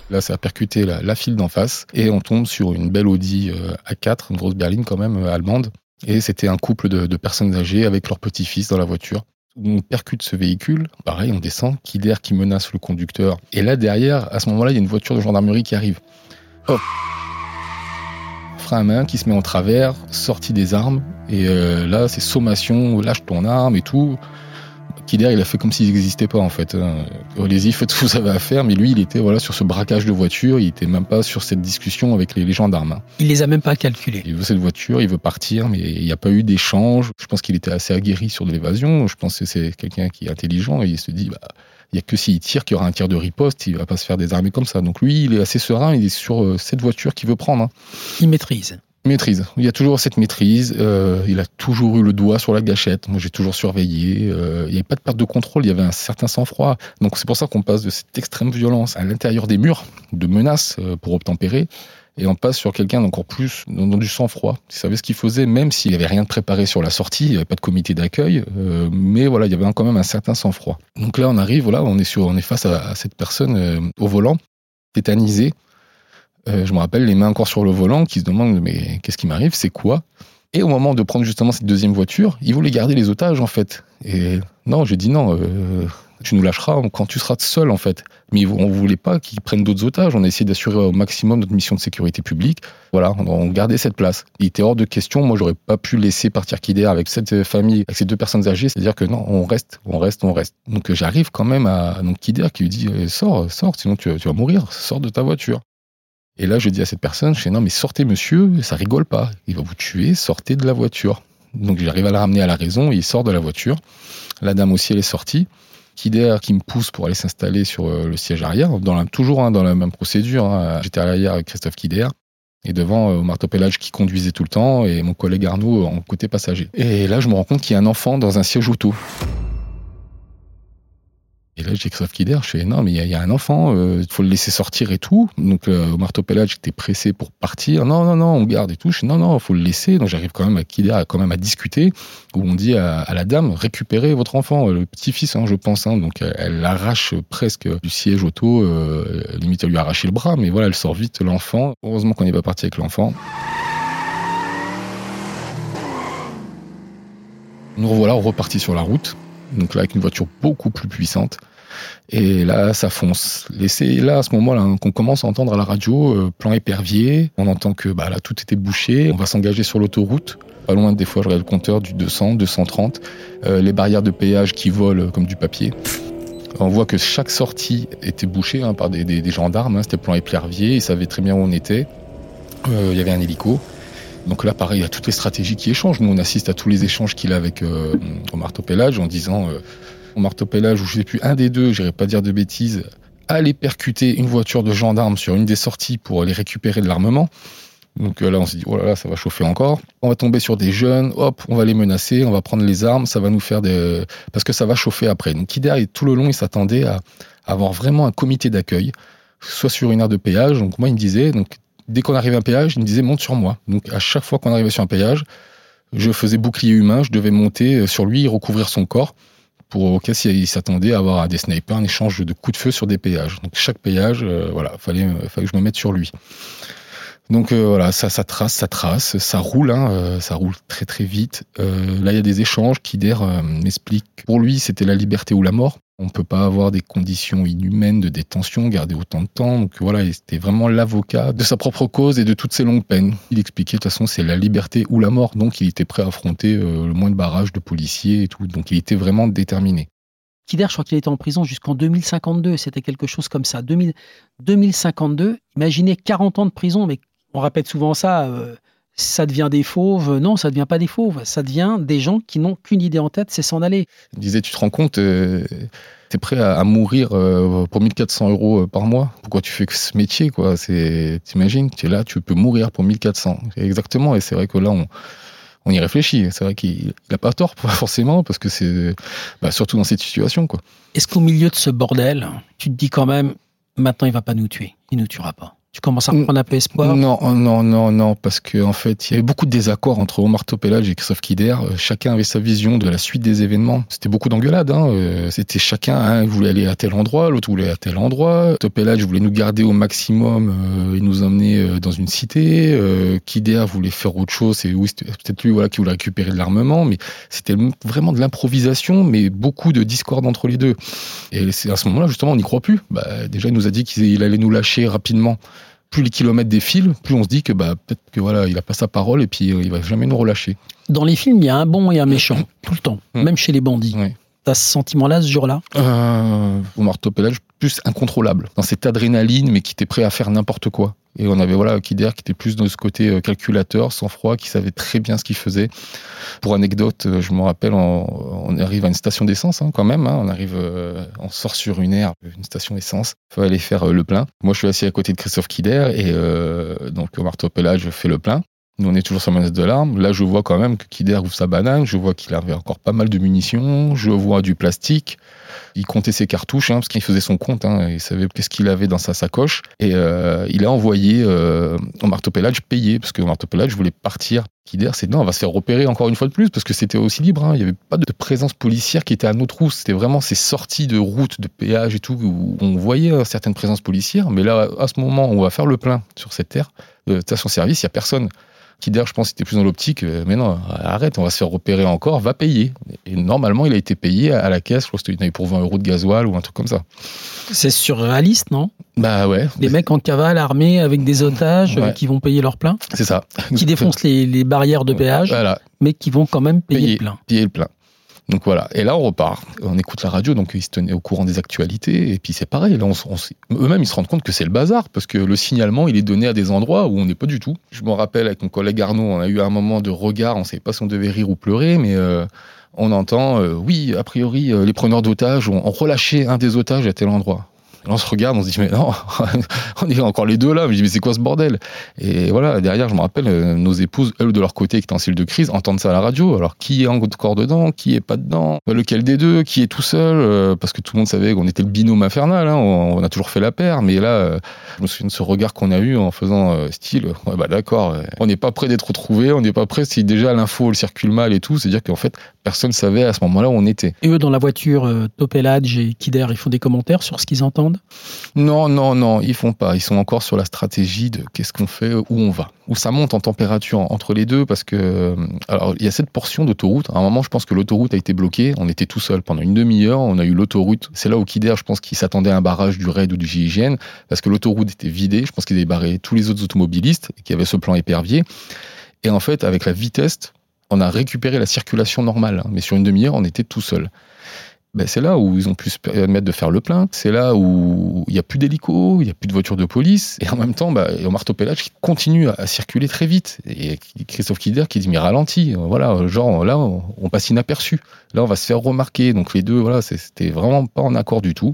Là, ça a percuté la, file d'en face et on tombe sur une belle Audi euh, A4, une grosse berline quand même euh, allemande. Et c'était un couple de, personnes âgées avec leur petit-fils dans la voiture. On percute ce véhicule, pareil, on descend, qui derrière qui menace le conducteur. Et là, derrière, à ce moment-là, il y a une voiture de gendarmerie qui arrive. Hop à main qui se met en travers, sortie des armes. Et euh, là, c'est sommation, lâche ton arme et tout. Kider, il a fait comme s'il n'existait pas en fait. hein. Allez-y, faites ce que vous avez à faire. Mais lui, il était voilà sur ce braquage de voiture. Il était même pas sur cette discussion avec les, les gendarmes. hein. Il les a même pas calculés. Il veut cette voiture, il veut partir, mais il n'y a pas eu d'échange. Je pense qu'il était assez aguerri sur de l'évasion. Je pense que c'est quelqu'un qui est intelligent et il se dit, bah, il n'y a que s'il tire qu'il y aura un tir de riposte, il va pas se faire désarmer comme ça. Donc lui, il est assez serein, il est sur euh, cette voiture qu'il veut prendre. hein. Il maîtrise. Maîtrise. Il y a toujours cette maîtrise. euh, il a toujours eu le doigt sur la gâchette. Moi, j'ai toujours surveillé. euh, il n'y avait pas de perte de contrôle. Il y avait un certain sang-froid. Donc, c'est pour ça qu'on passe de cette extrême violence à l'intérieur des murs, de menaces euh, pour obtempérer, et on passe sur quelqu'un d'encore plus dans, du sang-froid. Il savait ce qu'il faisait, même s'il avait rien de préparé sur la sortie. Il n'y avait pas de comité d'accueil. euh, mais voilà, il y avait quand même un certain sang-froid. Donc là, on arrive. Voilà, on est sur, on face à, cette personne euh, au volant, tétanisée Euh, je me rappelle les mains encore sur le volant qui se demandent mais qu'est-ce qui m'arrive, c'est quoi? Et au moment de prendre justement cette deuxième voiture, ils voulaient garder les otages en fait. Et non, j'ai dit non, tu nous lâcheras quand tu seras seul en fait. Mais on ne voulait pas qu'ils prennent d'autres otages. On a essayé d'assurer au maximum notre mission de sécurité publique. Voilà, on gardait cette place. Il était hors de question. Moi, j'aurais pas pu laisser partir Kider avec cette famille, avec ces deux personnes âgées. C'est-à-dire que non, on reste, on reste, on reste. Donc j'arrive quand même à donc Kider qui lui dit eh, sors, sors, sinon tu, vas mourir. Sors de ta voiture. Et là, je dis à cette personne, je fais non, mais sortez, monsieur, ça rigole pas. Il va vous tuer, sortez de la voiture. Donc j'arrive à la ramener à la raison, il sort de la voiture. La dame aussi, elle est sortie. Kider qui me pousse pour aller s'installer sur euh, le siège arrière, toujours hein, dans la même procédure. Hein. J'étais à l'arrière avec Christophe Kider. Et devant, euh, Marteau Pellage qui conduisait tout le temps et mon collègue Arnaud en côté passager. Et là, je me rends compte qu'il y a un enfant dans un siège auto. Et là, j'ai Christophe Kider, je fais non, mais il y, a un enfant, il euh, faut le laisser sortir et tout. Donc, euh, Marteau Pellage était pressé pour partir. Non, non, non, on garde et tout. Je fais non, non, il faut le laisser. Donc, j'arrive quand même à Kider, quand même à discuter, où on dit à, la dame récupérez votre enfant, le petit-fils, hein, je pense. Hein. Donc, elle l'arrache presque du siège auto. Euh, limite, elle lui a arraché le bras, mais voilà, elle sort vite l'enfant. Heureusement qu'on n'est pas parti avec l'enfant. Nous revoilà repartis sur la route donc là avec une voiture beaucoup plus puissante. Et là, ça fonce. Et c'est là, à ce moment-là, hein, qu'on commence à entendre à la radio, euh, plan épervier. On entend que bah, là, tout était bouché. On va s'engager sur l'autoroute. Pas loin, des fois, je regarde le compteur du 200, 230. Euh, les barrières de péage qui volent comme du papier. On voit que chaque sortie était bouchée hein, par des, gendarmes. Hein. C'était plan épervier. Ils savaient très bien où on était. Euh, il y avait un hélico. Donc là, pareil, il y a toutes les stratégies qui échangent. Nous, on assiste à tous les échanges qu'il a avec Omar Topelage en disant Topelage, ou je sais plus, un des deux, j'irai pas dire de bêtises, aller percuter une voiture de gendarme sur une des sorties pour aller récupérer de l'armement. Donc euh, là, on s'est dit, oh là là, ça va chauffer encore. On va tomber sur des jeunes, hop, on va les menacer, on va prendre les armes, ça va nous faire des... Parce que ça va chauffer après. Donc Kider, tout le long, il s'attendait à avoir vraiment un comité d'accueil, soit sur une aire de péage. Donc moi, il me disait, donc dès qu'on arrivait à un péage, il me disait monte sur moi. Donc à chaque fois qu'on arrivait sur un péage, je faisais bouclier humain, je devais monter euh, sur lui recouvrir son corps pour au cas s'il s'attendait à avoir des snipers, un échange de coups de feu sur des péages. Donc chaque péage, euh, voilà, fallait, euh, fallait que je me mette sur lui. Donc voilà, ça, trace, ça trace, ça roule, hein, ça roule très très vite. là, il y a des échanges. Kider m'explique. Pour lui, c'était la liberté ou la mort. On ne peut pas avoir des conditions inhumaines de détention, garder autant de temps. Donc voilà, c'était vraiment l'avocat de sa propre cause et de toutes ses longues peines. Il expliquait de toute façon c'est la liberté ou la mort. Donc il était prêt à affronter euh, le moins de barrages de policiers et tout. Donc il était vraiment déterminé. Kider, je crois qu'il était en prison jusqu'en 2052. C'était quelque chose comme ça. 2052, imaginez 40 ans de prison, mais on répète souvent ça. Euh, ça devient des fauves. Non, ça devient pas des fauves. Ça devient des gens qui n'ont qu'une idée en tête, c'est s'en aller. Il disait, tu te rends compte, euh, tu es prêt à, mourir euh, pour 1400 euros euh, par mois? Pourquoi tu fais que ce métier, quoi? T'imagines, tu es là, tu peux mourir pour 1400. Exactement. Et c'est vrai que là, on, on y réfléchit. C'est vrai qu'il n'a pas tort, forcément, parce que c'est bah, surtout dans cette situation, quoi. Est-ce qu'au milieu de ce bordel, tu te dis quand même, maintenant, il va pas nous tuer, il nous tuera pas? Tu commences à reprendre un peu espoir Non, non, non, non, parce qu'en en fait, il y avait beaucoup de désaccords entre Omar Topelage et Christophe Kider. Euh, chacun avait sa vision de la suite des événements. C'était beaucoup d'engueulades. Hein. Euh, c'était chacun, un voulait aller à tel endroit, l'autre voulait à tel endroit. Topelage voulait nous garder au maximum euh, et nous emmener dans une cité. Kider voulait faire autre chose. C'est peut-être lui voilà, qui voulait récupérer de l'armement, mais c'était vraiment de l'improvisation, mais beaucoup de discorde entre les deux. Et c'est à ce moment-là, justement, on n'y croit plus. Bah, déjà, il nous a dit qu'il allait nous lâcher rapidement plus les kilomètres défilent, plus on se dit que bah, peut-être que voilà, il a pas sa parole et puis euh, il va jamais nous relâcher. Dans les films, il y a un bon et un méchant, tout le temps, mm. même chez les bandits. Oui. T'as ce sentiment-là, ce jour-là? Euh, Omar plus incontrôlable, dans cette adrénaline, mais qui était prêt à faire n'importe quoi. Et on avait voilà Kider qui était plus dans ce côté euh, calculateur, sans froid, qui savait très bien ce qu'il faisait. Pour anecdote, euh, je me rappelle, on, arrive à une station d'essence hein, quand même. Hein. on arrive, euh, on sort sur une aire, une station d'essence. Faut aller faire le plein. Moi, je suis assis à côté de Christophe Kider et donc au marteau je fais le plein. On est toujours sur menace de l'arme. Là, je vois quand même que Kider ouvre sa banane. Je vois qu'il avait encore pas mal de munitions. Je vois du plastique. Il comptait ses cartouches, hein, parce qu'il faisait son compte, hein, il savait qu'est-ce qu'il avait dans sa sacoche. Et euh, il a envoyé euh, au marteau-pellage payer, parce que au marteau-pellage voulait partir. Kider, c'est non, on va se faire repérer encore une fois de plus, parce que c'était aussi libre. hein. Il n'y avait pas de présence policière qui était à notre route. C'était vraiment ces sorties de route, de péage et tout, où on voyait euh, certaines présences policières. Mais là, à ce moment, on va faire le plein sur cette terre. De station-service, il n'y a personne. Kider, je pense, était plus dans l'optique, euh, mais non, arrête, on va se faire repérer encore, va payer. Et normalement, il a été payé à la caisse, je crois qu'il avait pour 20 euros de gasoil ou un truc comme ça. C'est surréaliste, non? Bah ouais, Les mecs en cavale armés avec des otages euh, Ouais. qui vont payer leur plein, c'est ça. qui défoncent les, les barrières de péage, Voilà, mais qui vont quand même payer Payer. le plein. payer le plein. Donc voilà, et là on repart, on écoute la radio, donc ils se tenaient au courant des actualités, et puis c'est pareil, là on, on eux-mêmes ils se rendent compte que c'est le bazar, parce que le signalement il est donné à des endroits où on n'est pas du tout. Je me rappelle avec mon collègue Arnaud, on a eu un moment de regard, on savait pas si on devait rire ou pleurer, mais euh, on entend, euh, oui, a priori euh, les preneurs d'otages ont relâché un des otages à tel endroit. On se regarde, on se dit, mais non, on est encore les deux là. Mais c'est quoi ce bordel? Et voilà, derrière, je me rappelle, euh, nos épouses, elles, de leur côté, qui étaient en cellule de crise, entendent ça à la radio. Alors, qui est encore dedans? Qui est pas dedans? Lequel des deux? Qui est tout seul? Euh, Parce que tout le monde savait qu'on était le binôme infernal. hein. On, a toujours fait la paire. Mais là, euh, je me souviens de ce regard qu'on a eu en faisant style, ouais, bah d'accord, on n'est pas prêt d'être retrouvé, on n'est pas prêt si déjà l'info elle circule mal et tout. C'est-à-dire qu'en fait, personne savait à ce moment-là où on était. Et eux, dans la voiture, Topelage et Kider, ils font des commentaires sur ce qu'ils entendent? Non, non, non, ils font pas. Ils sont encore sur la stratégie de qu'est-ce qu'on fait, où on va. Où ça monte en température entre les deux parce que, euh, alors, il y a cette portion d'autoroute. À un moment, je pense que l'autoroute a été bloquée. On était tout seul pendant une demi-heure. On a eu l'autoroute. C'est là où Kider, je pense qu'il s'attendait à un barrage du RAID ou du GIGN parce que l'autoroute était vidée. Je pense qu'ils avaient barré tous les autres automobilistes y avait ce plan épervier. Et en fait, avec la vitesse, on a récupéré la circulation normale. Mais sur une demi-heure, on était tout seul. Ben, c'est là où ils ont pu se permettre de faire le plein. C'est là où il n'y a plus d'hélico, il n'y a plus de voitures de police. Et en même temps, bah, Omar Topelach qui continue à, circuler très vite. Et Christophe Kider qui dit Mais ralentis. Voilà, genre là, on, passe inaperçu. Là, on va se faire remarquer. Donc les deux, voilà, c'était vraiment pas en accord du tout.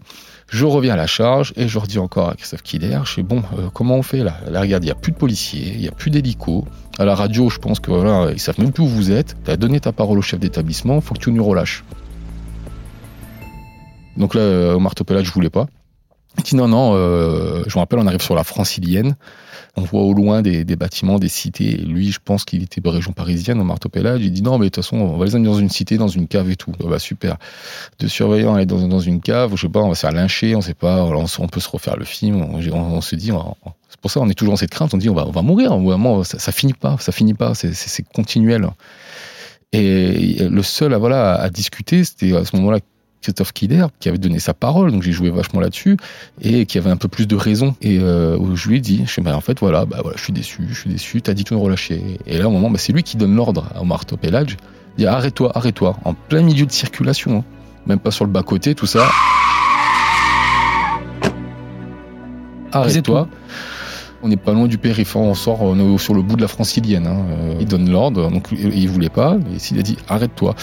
Je reviens à la charge et je redis encore à Christophe Kider Je sais bon, euh, comment on fait là? Là, regarde, il n'y a plus de policiers, il n'y a plus d'hélico. À la radio, je pense que voilà, ils savent même plus où vous êtes. Tu as donné ta parole au chef d'établissement, faut que tu nous relâches. Donc là, euh, Omar Topelach, je voulais pas. Il dit non, non, euh, je me rappelle, on arrive sur la francilienne. On voit au loin des, bâtiments, des cités. Et lui, je pense qu'il était de région parisienne, Omar Topelach. Il dit non, mais de toute façon, on va les amener dans une cité, dans une cave et tout. Ah bah super. De surveillants aller dans, dans une cave, je sais pas, on va se faire lyncher, on sait pas, on, peut se refaire le film. On, on- se dit, c'est pour ça on est toujours dans cette crainte. On dit on va, on va mourir. Vraiment, ça, ça finit pas, ça finit pas. C'est continuel. Et le seul à, voilà, à discuter, c'était à ce moment-là Christophe Kider, qui avait donné sa parole, donc j'ai joué vachement là-dessus, et qui avait un peu plus de raison. Et euh, je lui ai dit, je fais, bah, en fait, voilà, bah, voilà, je suis déçu, je suis déçu, t'as dit que tu nous relâchais. Et là, au moment, bah, c'est lui qui donne l'ordre à Omar Topelage, il dit, arrête-toi, arrête-toi, en plein milieu de circulation, hein. même pas sur le bas-côté, tout ça. Arrête-toi. On n'est pas loin du périph', on sort on est sur le bout de la francilienne. hein. Euh, Il donne l'ordre, donc il voulait pas, et s'il a dit arrête-toi.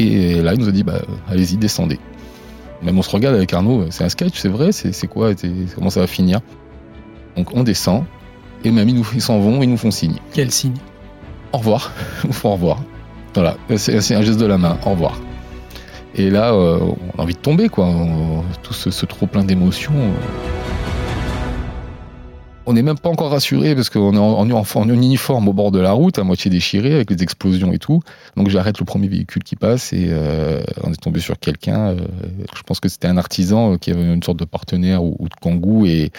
Et là, il nous a dit bah, allez-y, descendez. Même on se regarde avec Arnaud, c'est un sketch, c'est vrai, c'est quoi, comment ça va finir? Donc on descend, et même ils s'en vont, ils nous font signe. Quel signe? Au revoir, ils font au revoir. Voilà, c'est c'est un geste de la main, au revoir. Et là, euh, on a envie de tomber, quoi. On- tout ce, ce trop plein d'émotions. euh. On n'est même pas encore rassuré parce qu'on est en, uniforme au bord de la route, à moitié déchiré, avec les explosions et tout. Donc j'arrête le premier véhicule qui passe et euh, on est tombé sur quelqu'un. euh, je pense que c'était un artisan euh, qui avait une sorte de partenaire ou, de kangou et,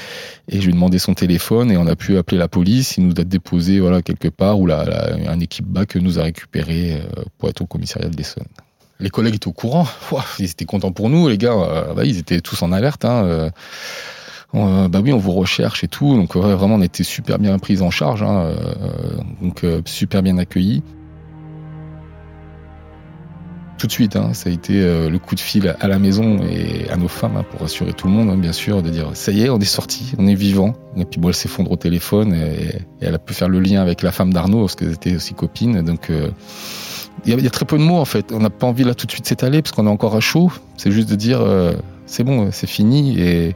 je lui ai demandé son téléphone et on a pu appeler la police. Il nous a déposé voilà, quelque part où la, un équipe BAC nous a récupéré pour être au commissariat de l'Essonne. Les collègues étaient au courant, ils étaient contents pour nous, les gars, bah, ils étaient tous en alerte. Hein, on- bah oui, on vous recherche et tout. Donc vraiment, on était super bien pris en charge, hein, euh, donc euh, super bien accueillis. Tout de suite, hein, ça a été euh, le coup de fil à la maison et à nos femmes hein, pour rassurer tout le monde, hein, bien sûr, de dire ça y est, on est sorti, on est vivant. Et puis bon, elle s'effondre au téléphone et, elle a pu faire le lien avec la femme d'Arnaud parce qu'elles étaient aussi copines. Donc euh, il y, a- très peu de mots en fait. On n'a pas envie là tout de suite s'étaler parce qu'on est encore à chaud. C'est juste de dire euh, c'est bon, c'est fini et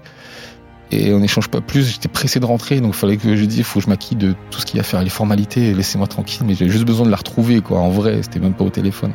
et on n'échange pas plus. J'étais pressé de rentrer, donc il fallait que je dise, faut que je m'acquitte de tout ce qu'il y a à faire, les formalités, laissez-moi tranquille. Mais j'avais juste besoin de la retrouver, quoi, en vrai. C'était même pas au téléphone.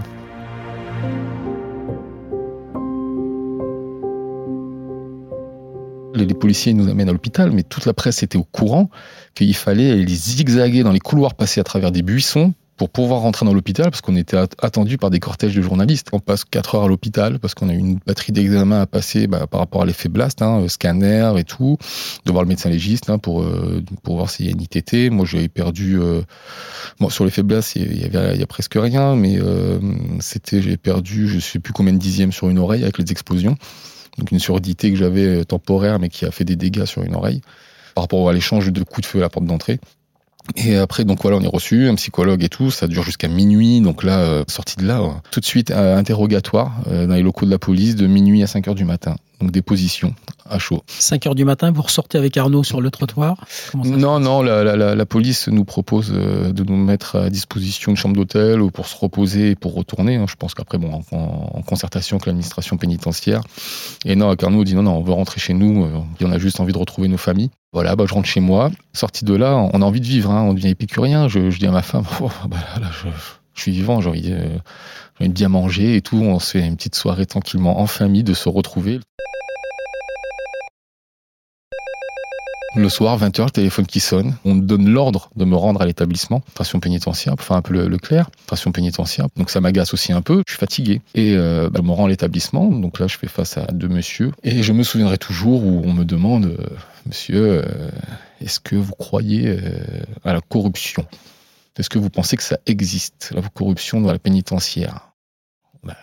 Les, les policiers nous amènent à l'hôpital, mais toute la presse était au courant qu'il fallait les zigzaguer dans les couloirs, passer à travers des buissons pour pouvoir rentrer dans l'hôpital parce qu'on était at- attendu par des cortèges de journalistes. On passe 4 heures à l'hôpital parce qu'on a une batterie d'examens à passer bah, par rapport à l'effet blast, hein, euh, scanner et tout, de voir le médecin légiste hein, pour, euh, pour voir s'il y a une ITT. Moi, j'avais perdu... euh, bon, sur l'effet blast, il y, a presque rien, mais c'était j'ai perdu je sais plus combien de dixièmes sur une oreille avec les explosions. Donc une surdité que j'avais temporaire, mais qui a fait des dégâts sur une oreille par rapport à l'échange de coups de feu à la porte d'entrée. Et après, donc voilà, on est reçu, un psychologue et tout, ça dure jusqu'à minuit. Donc là, euh, sorti de là, euh, tout de suite, euh, interrogatoire euh, dans les locaux de la police de minuit à 5 heures du matin. Donc déposition à chaud. 5 heures du matin, vous ressortez avec Arnaud sur le trottoir? Non, non, la, la- la- la police nous propose euh, de nous mettre à disposition une chambre d'hôtel ou pour se reposer et pour retourner. hein. Je pense qu'après, bon, en, concertation avec l'administration pénitentiaire. Et non, Carnot dit non, non, on veut rentrer chez nous. euh, on a juste envie de retrouver nos familles. Voilà, bah, je rentre chez moi. Sorti de là, on a envie de vivre. hein, on devient épicurien. Je, je dis à ma femme, Oh, bah, là, là, je, je suis vivant. J'ai envie de bien manger et tout. On se fait une petite soirée tranquillement en famille, de se retrouver. Le soir, 20h, le téléphone qui sonne. On donne l'ordre de me rendre à l'établissement. Station pénitentiaire, pour faire un peu le, clair. Station pénitentiaire. Donc ça m'agace aussi un peu. Je suis fatigué. Et euh, bah, je me rends à l'établissement. Donc là, je fais face à deux messieurs. Et je me souviendrai toujours où on me demande, euh, monsieur, euh, est-ce que vous croyez à la corruption? Est-ce que vous pensez que ça existe, la corruption dans la pénitentiaire? Bah,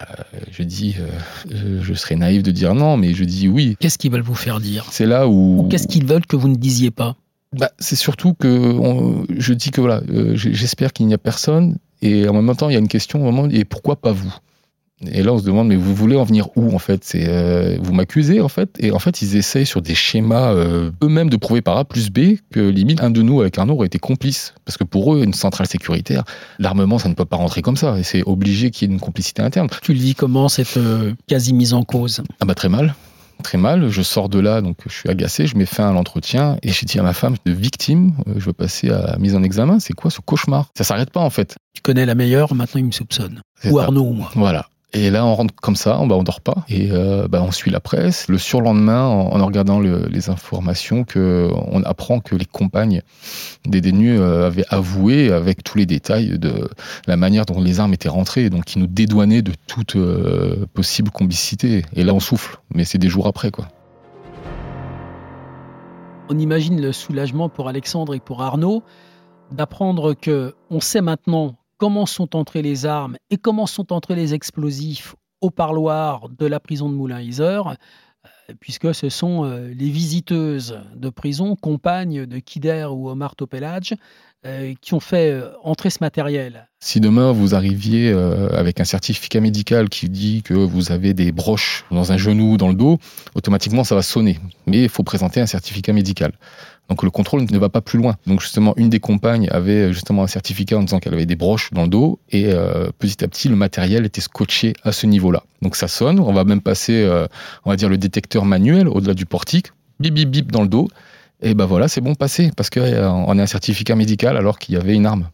Je dis, euh, euh, je serais naïf de dire non, mais je dis oui. Qu'est-ce qu'ils veulent vous faire dire? C'est là où... Ou qu'est-ce qu'ils veulent que vous ne disiez pas? Bah, c'est surtout que on- je dis que voilà, euh, j'espère qu'il n'y a personne. Et en même temps, il y a une question vraiment, et pourquoi pas vous? Et là, on se demande, mais vous voulez en venir où en fait? C'est euh, vous m'accusez en fait? Et en fait, ils essayent sur des schémas euh, eux-mêmes de prouver par A plus B que limite un de nous avec Arnaud aurait été complice, parce que pour eux, une centrale sécuritaire, l'armement, ça ne peut pas rentrer comme ça, et c'est obligé qu'il y ait une complicité interne. Tu le vis comment, cette euh, quasi mise en cause? Ah bah très mal, très mal. Je sors de là, donc je suis agacé, je mets fin à l'entretien et j'ai dit à ma femme de victime, je veux passer à mise en examen. C'est quoi ce cauchemar? Ça s'arrête pas en fait. Tu connais la meilleure, maintenant il me soupçonne. Ou ça. Arnaud ou moi. Voilà. Et là, on rentre comme ça, on, bah, on dort pas, et euh, bah, on suit la presse. Le surlendemain, en, regardant le- les informations, on apprend que les compagnes des détenus euh, avaient avoué avec tous les détails de la manière dont les armes étaient rentrées, donc qui nous dédouanaient de toute euh, possible complicité. Et là, on souffle, mais c'est des jours après, quoi. On imagine le soulagement pour Alexandre et pour Arnaud d'apprendre que on sait maintenant comment sont entrées les armes et comment sont entrés les explosifs au parloir de la prison de Moulin-Isère, euh, puisque ce sont euh, les visiteuses de prison, compagnes de Kider ou Omar Topelaj, euh, qui ont fait entrer ce matériel. Si demain vous arriviez avec un certificat médical qui dit que vous avez des broches dans un genou ou dans le dos, automatiquement ça va sonner. Mais il faut présenter un certificat médical. Donc le contrôle ne va pas plus loin. Donc justement, une des compagnes avait justement un certificat en disant qu'elle avait des broches dans le dos et euh, petit à petit le matériel était scotché à ce niveau-là. Donc ça sonne, on va même passer, euh, on va dire le détecteur manuel au-delà du portique, bip bip bip dans le dos. Et ben voilà, c'est bon passé parce qu'on a un certificat médical alors qu'il y avait une arme.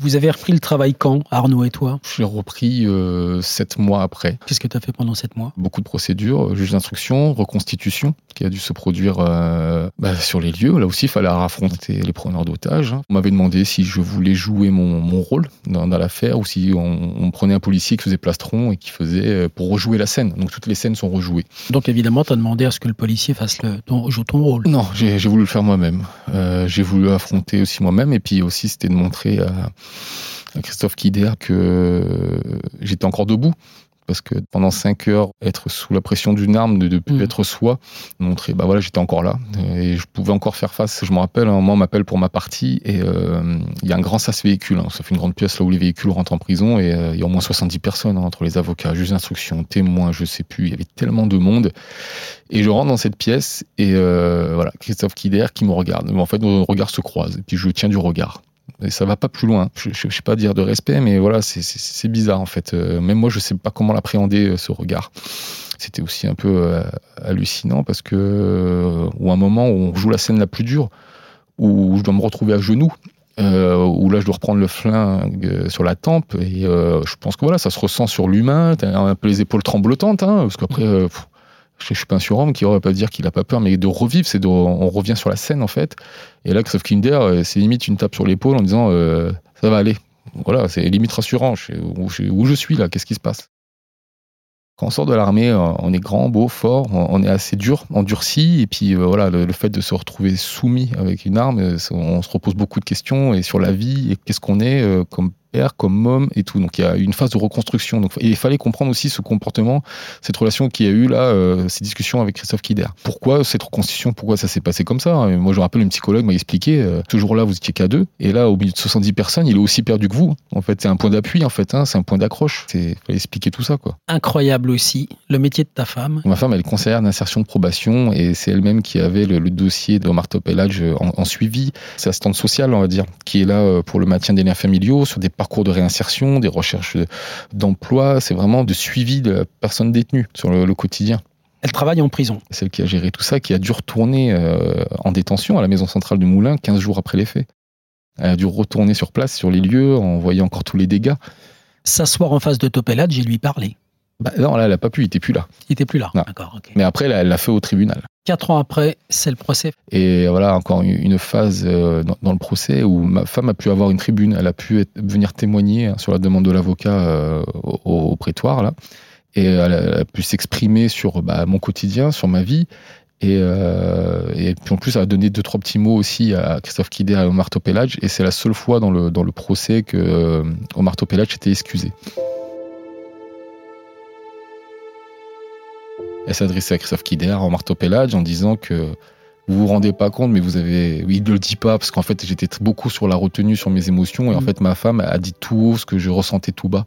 Vous avez repris le travail quand, Arnaud et toi J'ai repris euh, sept mois après. Qu'est-ce que tu as fait pendant sept mois? Beaucoup de procédures, euh, juge d'instruction, reconstitution, qui a dû se produire euh, bah, sur les lieux. Là aussi, il fallait affronter les preneurs d'otages. hein. On m'avait demandé si je voulais jouer mon, mon rôle dans, dans l'affaire ou si on, on prenait un policier qui faisait plastron et qui faisait pour rejouer la scène. Donc toutes les scènes sont rejouées. Donc évidemment, tu as demandé à ce que le policier fasse le, ton, joue ton rôle. Non, j'ai voulu le faire moi-même. Euh, j'ai voulu affronter aussi moi-même et puis aussi c'était de montrer à Christophe Kider que j'étais encore debout. Parce que pendant cinq heures, être sous la pression d'une arme, de ne plus Mhm. être soi, montrer, bah voilà, j'étais encore là et je pouvais encore faire face. Je me rappelle, un moment, on m'appelle pour ma partie et euh, il y a un grand sas véhicule. hein. Ça fait une grande pièce là où les véhicules rentrent en prison et euh, il y a au moins 70 personnes hein, entre les avocats, juges d'instruction, témoins, je sais plus. Il y avait tellement de monde et je rentre dans cette pièce et euh, voilà, Christophe Kider qui me regarde. En fait, nos regards se croisent et puis je tiens du regard. Et ça va pas plus loin. Je, je sais pas dire de respect, mais voilà, c'est- bizarre en fait. Euh, même moi, je sais pas comment l'appréhender euh, ce regard. C'était aussi un peu euh, hallucinant parce que, ou un moment où on joue la scène la plus dure, où je dois me retrouver à genoux. Où là je dois reprendre le flingue sur la tempe et je pense que voilà ça se ressent sur l'humain t'as un peu les épaules tremblotantes hein, parce qu'après je, je suis pas un surhomme qui aurait pas dire qu'il a pas peur, mais de revivre, c'est de, on revient sur la scène en fait. Et là, Christophe Kinder, euh, c'est limite une tape sur l'épaule en disant euh, ça va aller. Voilà, c'est limite rassurant. Où, je, suis là, qu'est-ce qui se passe? Quand on sort de l'armée, euh, on est grand, beau, fort, on est assez dur, endurci, et puis voilà, le, fait de se retrouver soumis avec une arme, on se repose beaucoup de questions et sur la vie et qu'est-ce qu'on est comme comme homme et tout. Donc il y a une phase de reconstruction. Donc et il fallait comprendre aussi ce comportement, cette relation qu'il y a eu là, euh, ces discussions avec Christophe Kider. Pourquoi cette reconstruction Pourquoi ça s'est passé comme ça Et Moi je me rappelle, une psychologue m'a expliqué. euh, ce jour-là, vous étiez qu'à deux, et là, au milieu de 70 personnes, il est aussi perdu que vous. En fait, c'est un point d'appui. En fait, hein, c'est un point d'accroche. C'est fallait expliquer tout ça, quoi. Incroyable aussi, le métier de ta femme. Ma femme, elle est conseillère d'insertion de probation et c'est elle-même qui avait le, le dossier de Omar Topelage en, en suivi. C'est assistante sociale, on va dire, qui est là euh, pour le maintien des liens familiaux, sur des parcours de réinsertion, des recherches de- d'emploi. C'est vraiment de suivi de la personne détenue sur le, le quotidien. Elle travaille en prison. Celle qui a géré tout ça, qui a dû retourner euh, en détention à la maison centrale de Moulins 15 jours après les faits. Elle a dû retourner sur place, sur les lieux, en voyant encore tous les dégâts. S'asseoir en face de Topelad, j'ai lui parlé. Bah, non, là, elle n'a pas pu, il était plus là. Il était plus là. D'accord. Mais après, elle l'a fait au tribunal. Quatre ans après, c'est le procès. Et voilà, encore une- phase euh, dans, le procès où ma femme a pu avoir une tribune, elle a pu venir témoigner hein, sur la demande de l'avocat euh, au, prétoire, là. Et elle a, pu s'exprimer sur bah, mon quotidien, sur ma vie. Et, euh, et puis en plus, elle a donné deux, trois petits mots aussi à Christophe et à Omar Topelage. Et c'est la seule fois dans le, dans le procès que Omar Topelage était excusé. Elle s'adressait à Christophe Kider, à Omar Topelage, en disant que vous vous rendez pas compte, mais vous avez. Oui, il ne le dit pas, parce qu'en fait, j'étais beaucoup sur la retenue, sur mes émotions, et en Mhm. fait, ma femme a dit tout haut ce que je ressentais tout bas.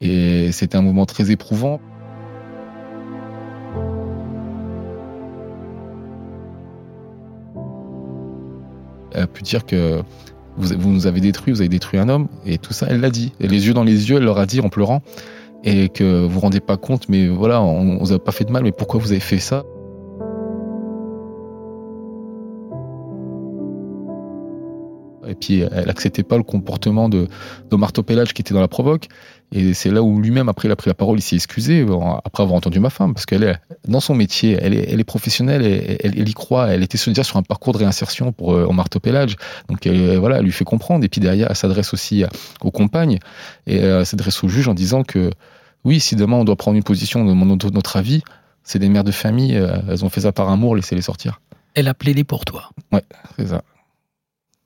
Et c'était un moment très éprouvant. Elle a pu dire que vous, vous nous avez détruit, vous avez détruit un homme, et tout ça, elle l'a dit. Et les yeux dans les yeux, elle leur a dit en pleurant, et que vous vous rendez pas compte, mais voilà, on, on vous a pas fait de mal, mais pourquoi vous avez fait ça? Et puis, elle acceptait pas le comportement de d'Omar Topelage qui était dans la provoque. Et c'est là où lui-même, après, il a pris la parole, il s'est excusé, après avoir entendu ma femme, parce qu'elle est dans son métier, elle est, elle est professionnelle, elle, elle y croit, elle était déjà sur un parcours de réinsertion pour euh, Omar Topelage. Donc, elle, voilà, elle lui fait comprendre. Et puis derrière, elle s'adresse aussi aux compagnes, et euh, elle s'adresse au juge en disant que, oui, si demain on doit prendre une position de de notre avis, c'est des mères de famille, euh, elles ont fait ça par amour, laissez-les sortir. Elle a plaidé pour toi. C'est ça.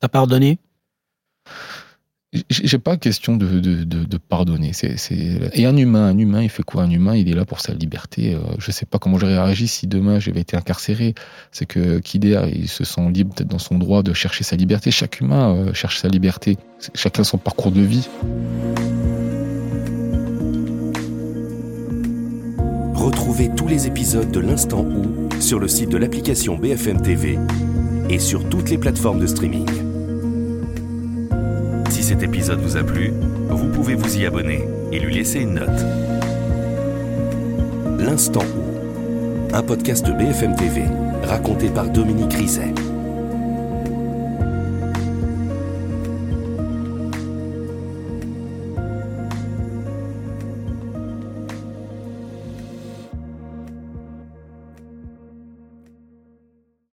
T'as pardonné? J'ai pas question de, de, de, de pardonner. C'est, c'est... Et un humain, un humain, il fait quoi? Un humain, il est là pour sa liberté. Euh, je sais pas comment j'aurais réagi si demain j'avais été incarcéré. C'est que Kider, il se sent libre peut-être dans son droit de chercher sa liberté. Chaque humain euh, cherche sa liberté. Chacun son parcours de vie. Retrouvez tous les épisodes de l'Instant où sur le site de l'application BFM TV et sur toutes les plateformes de streaming. Si cet épisode vous a plu, vous pouvez vous y abonner et lui laisser une note. L'Instant où, un podcast BFM TV raconté par Dominique Rizet.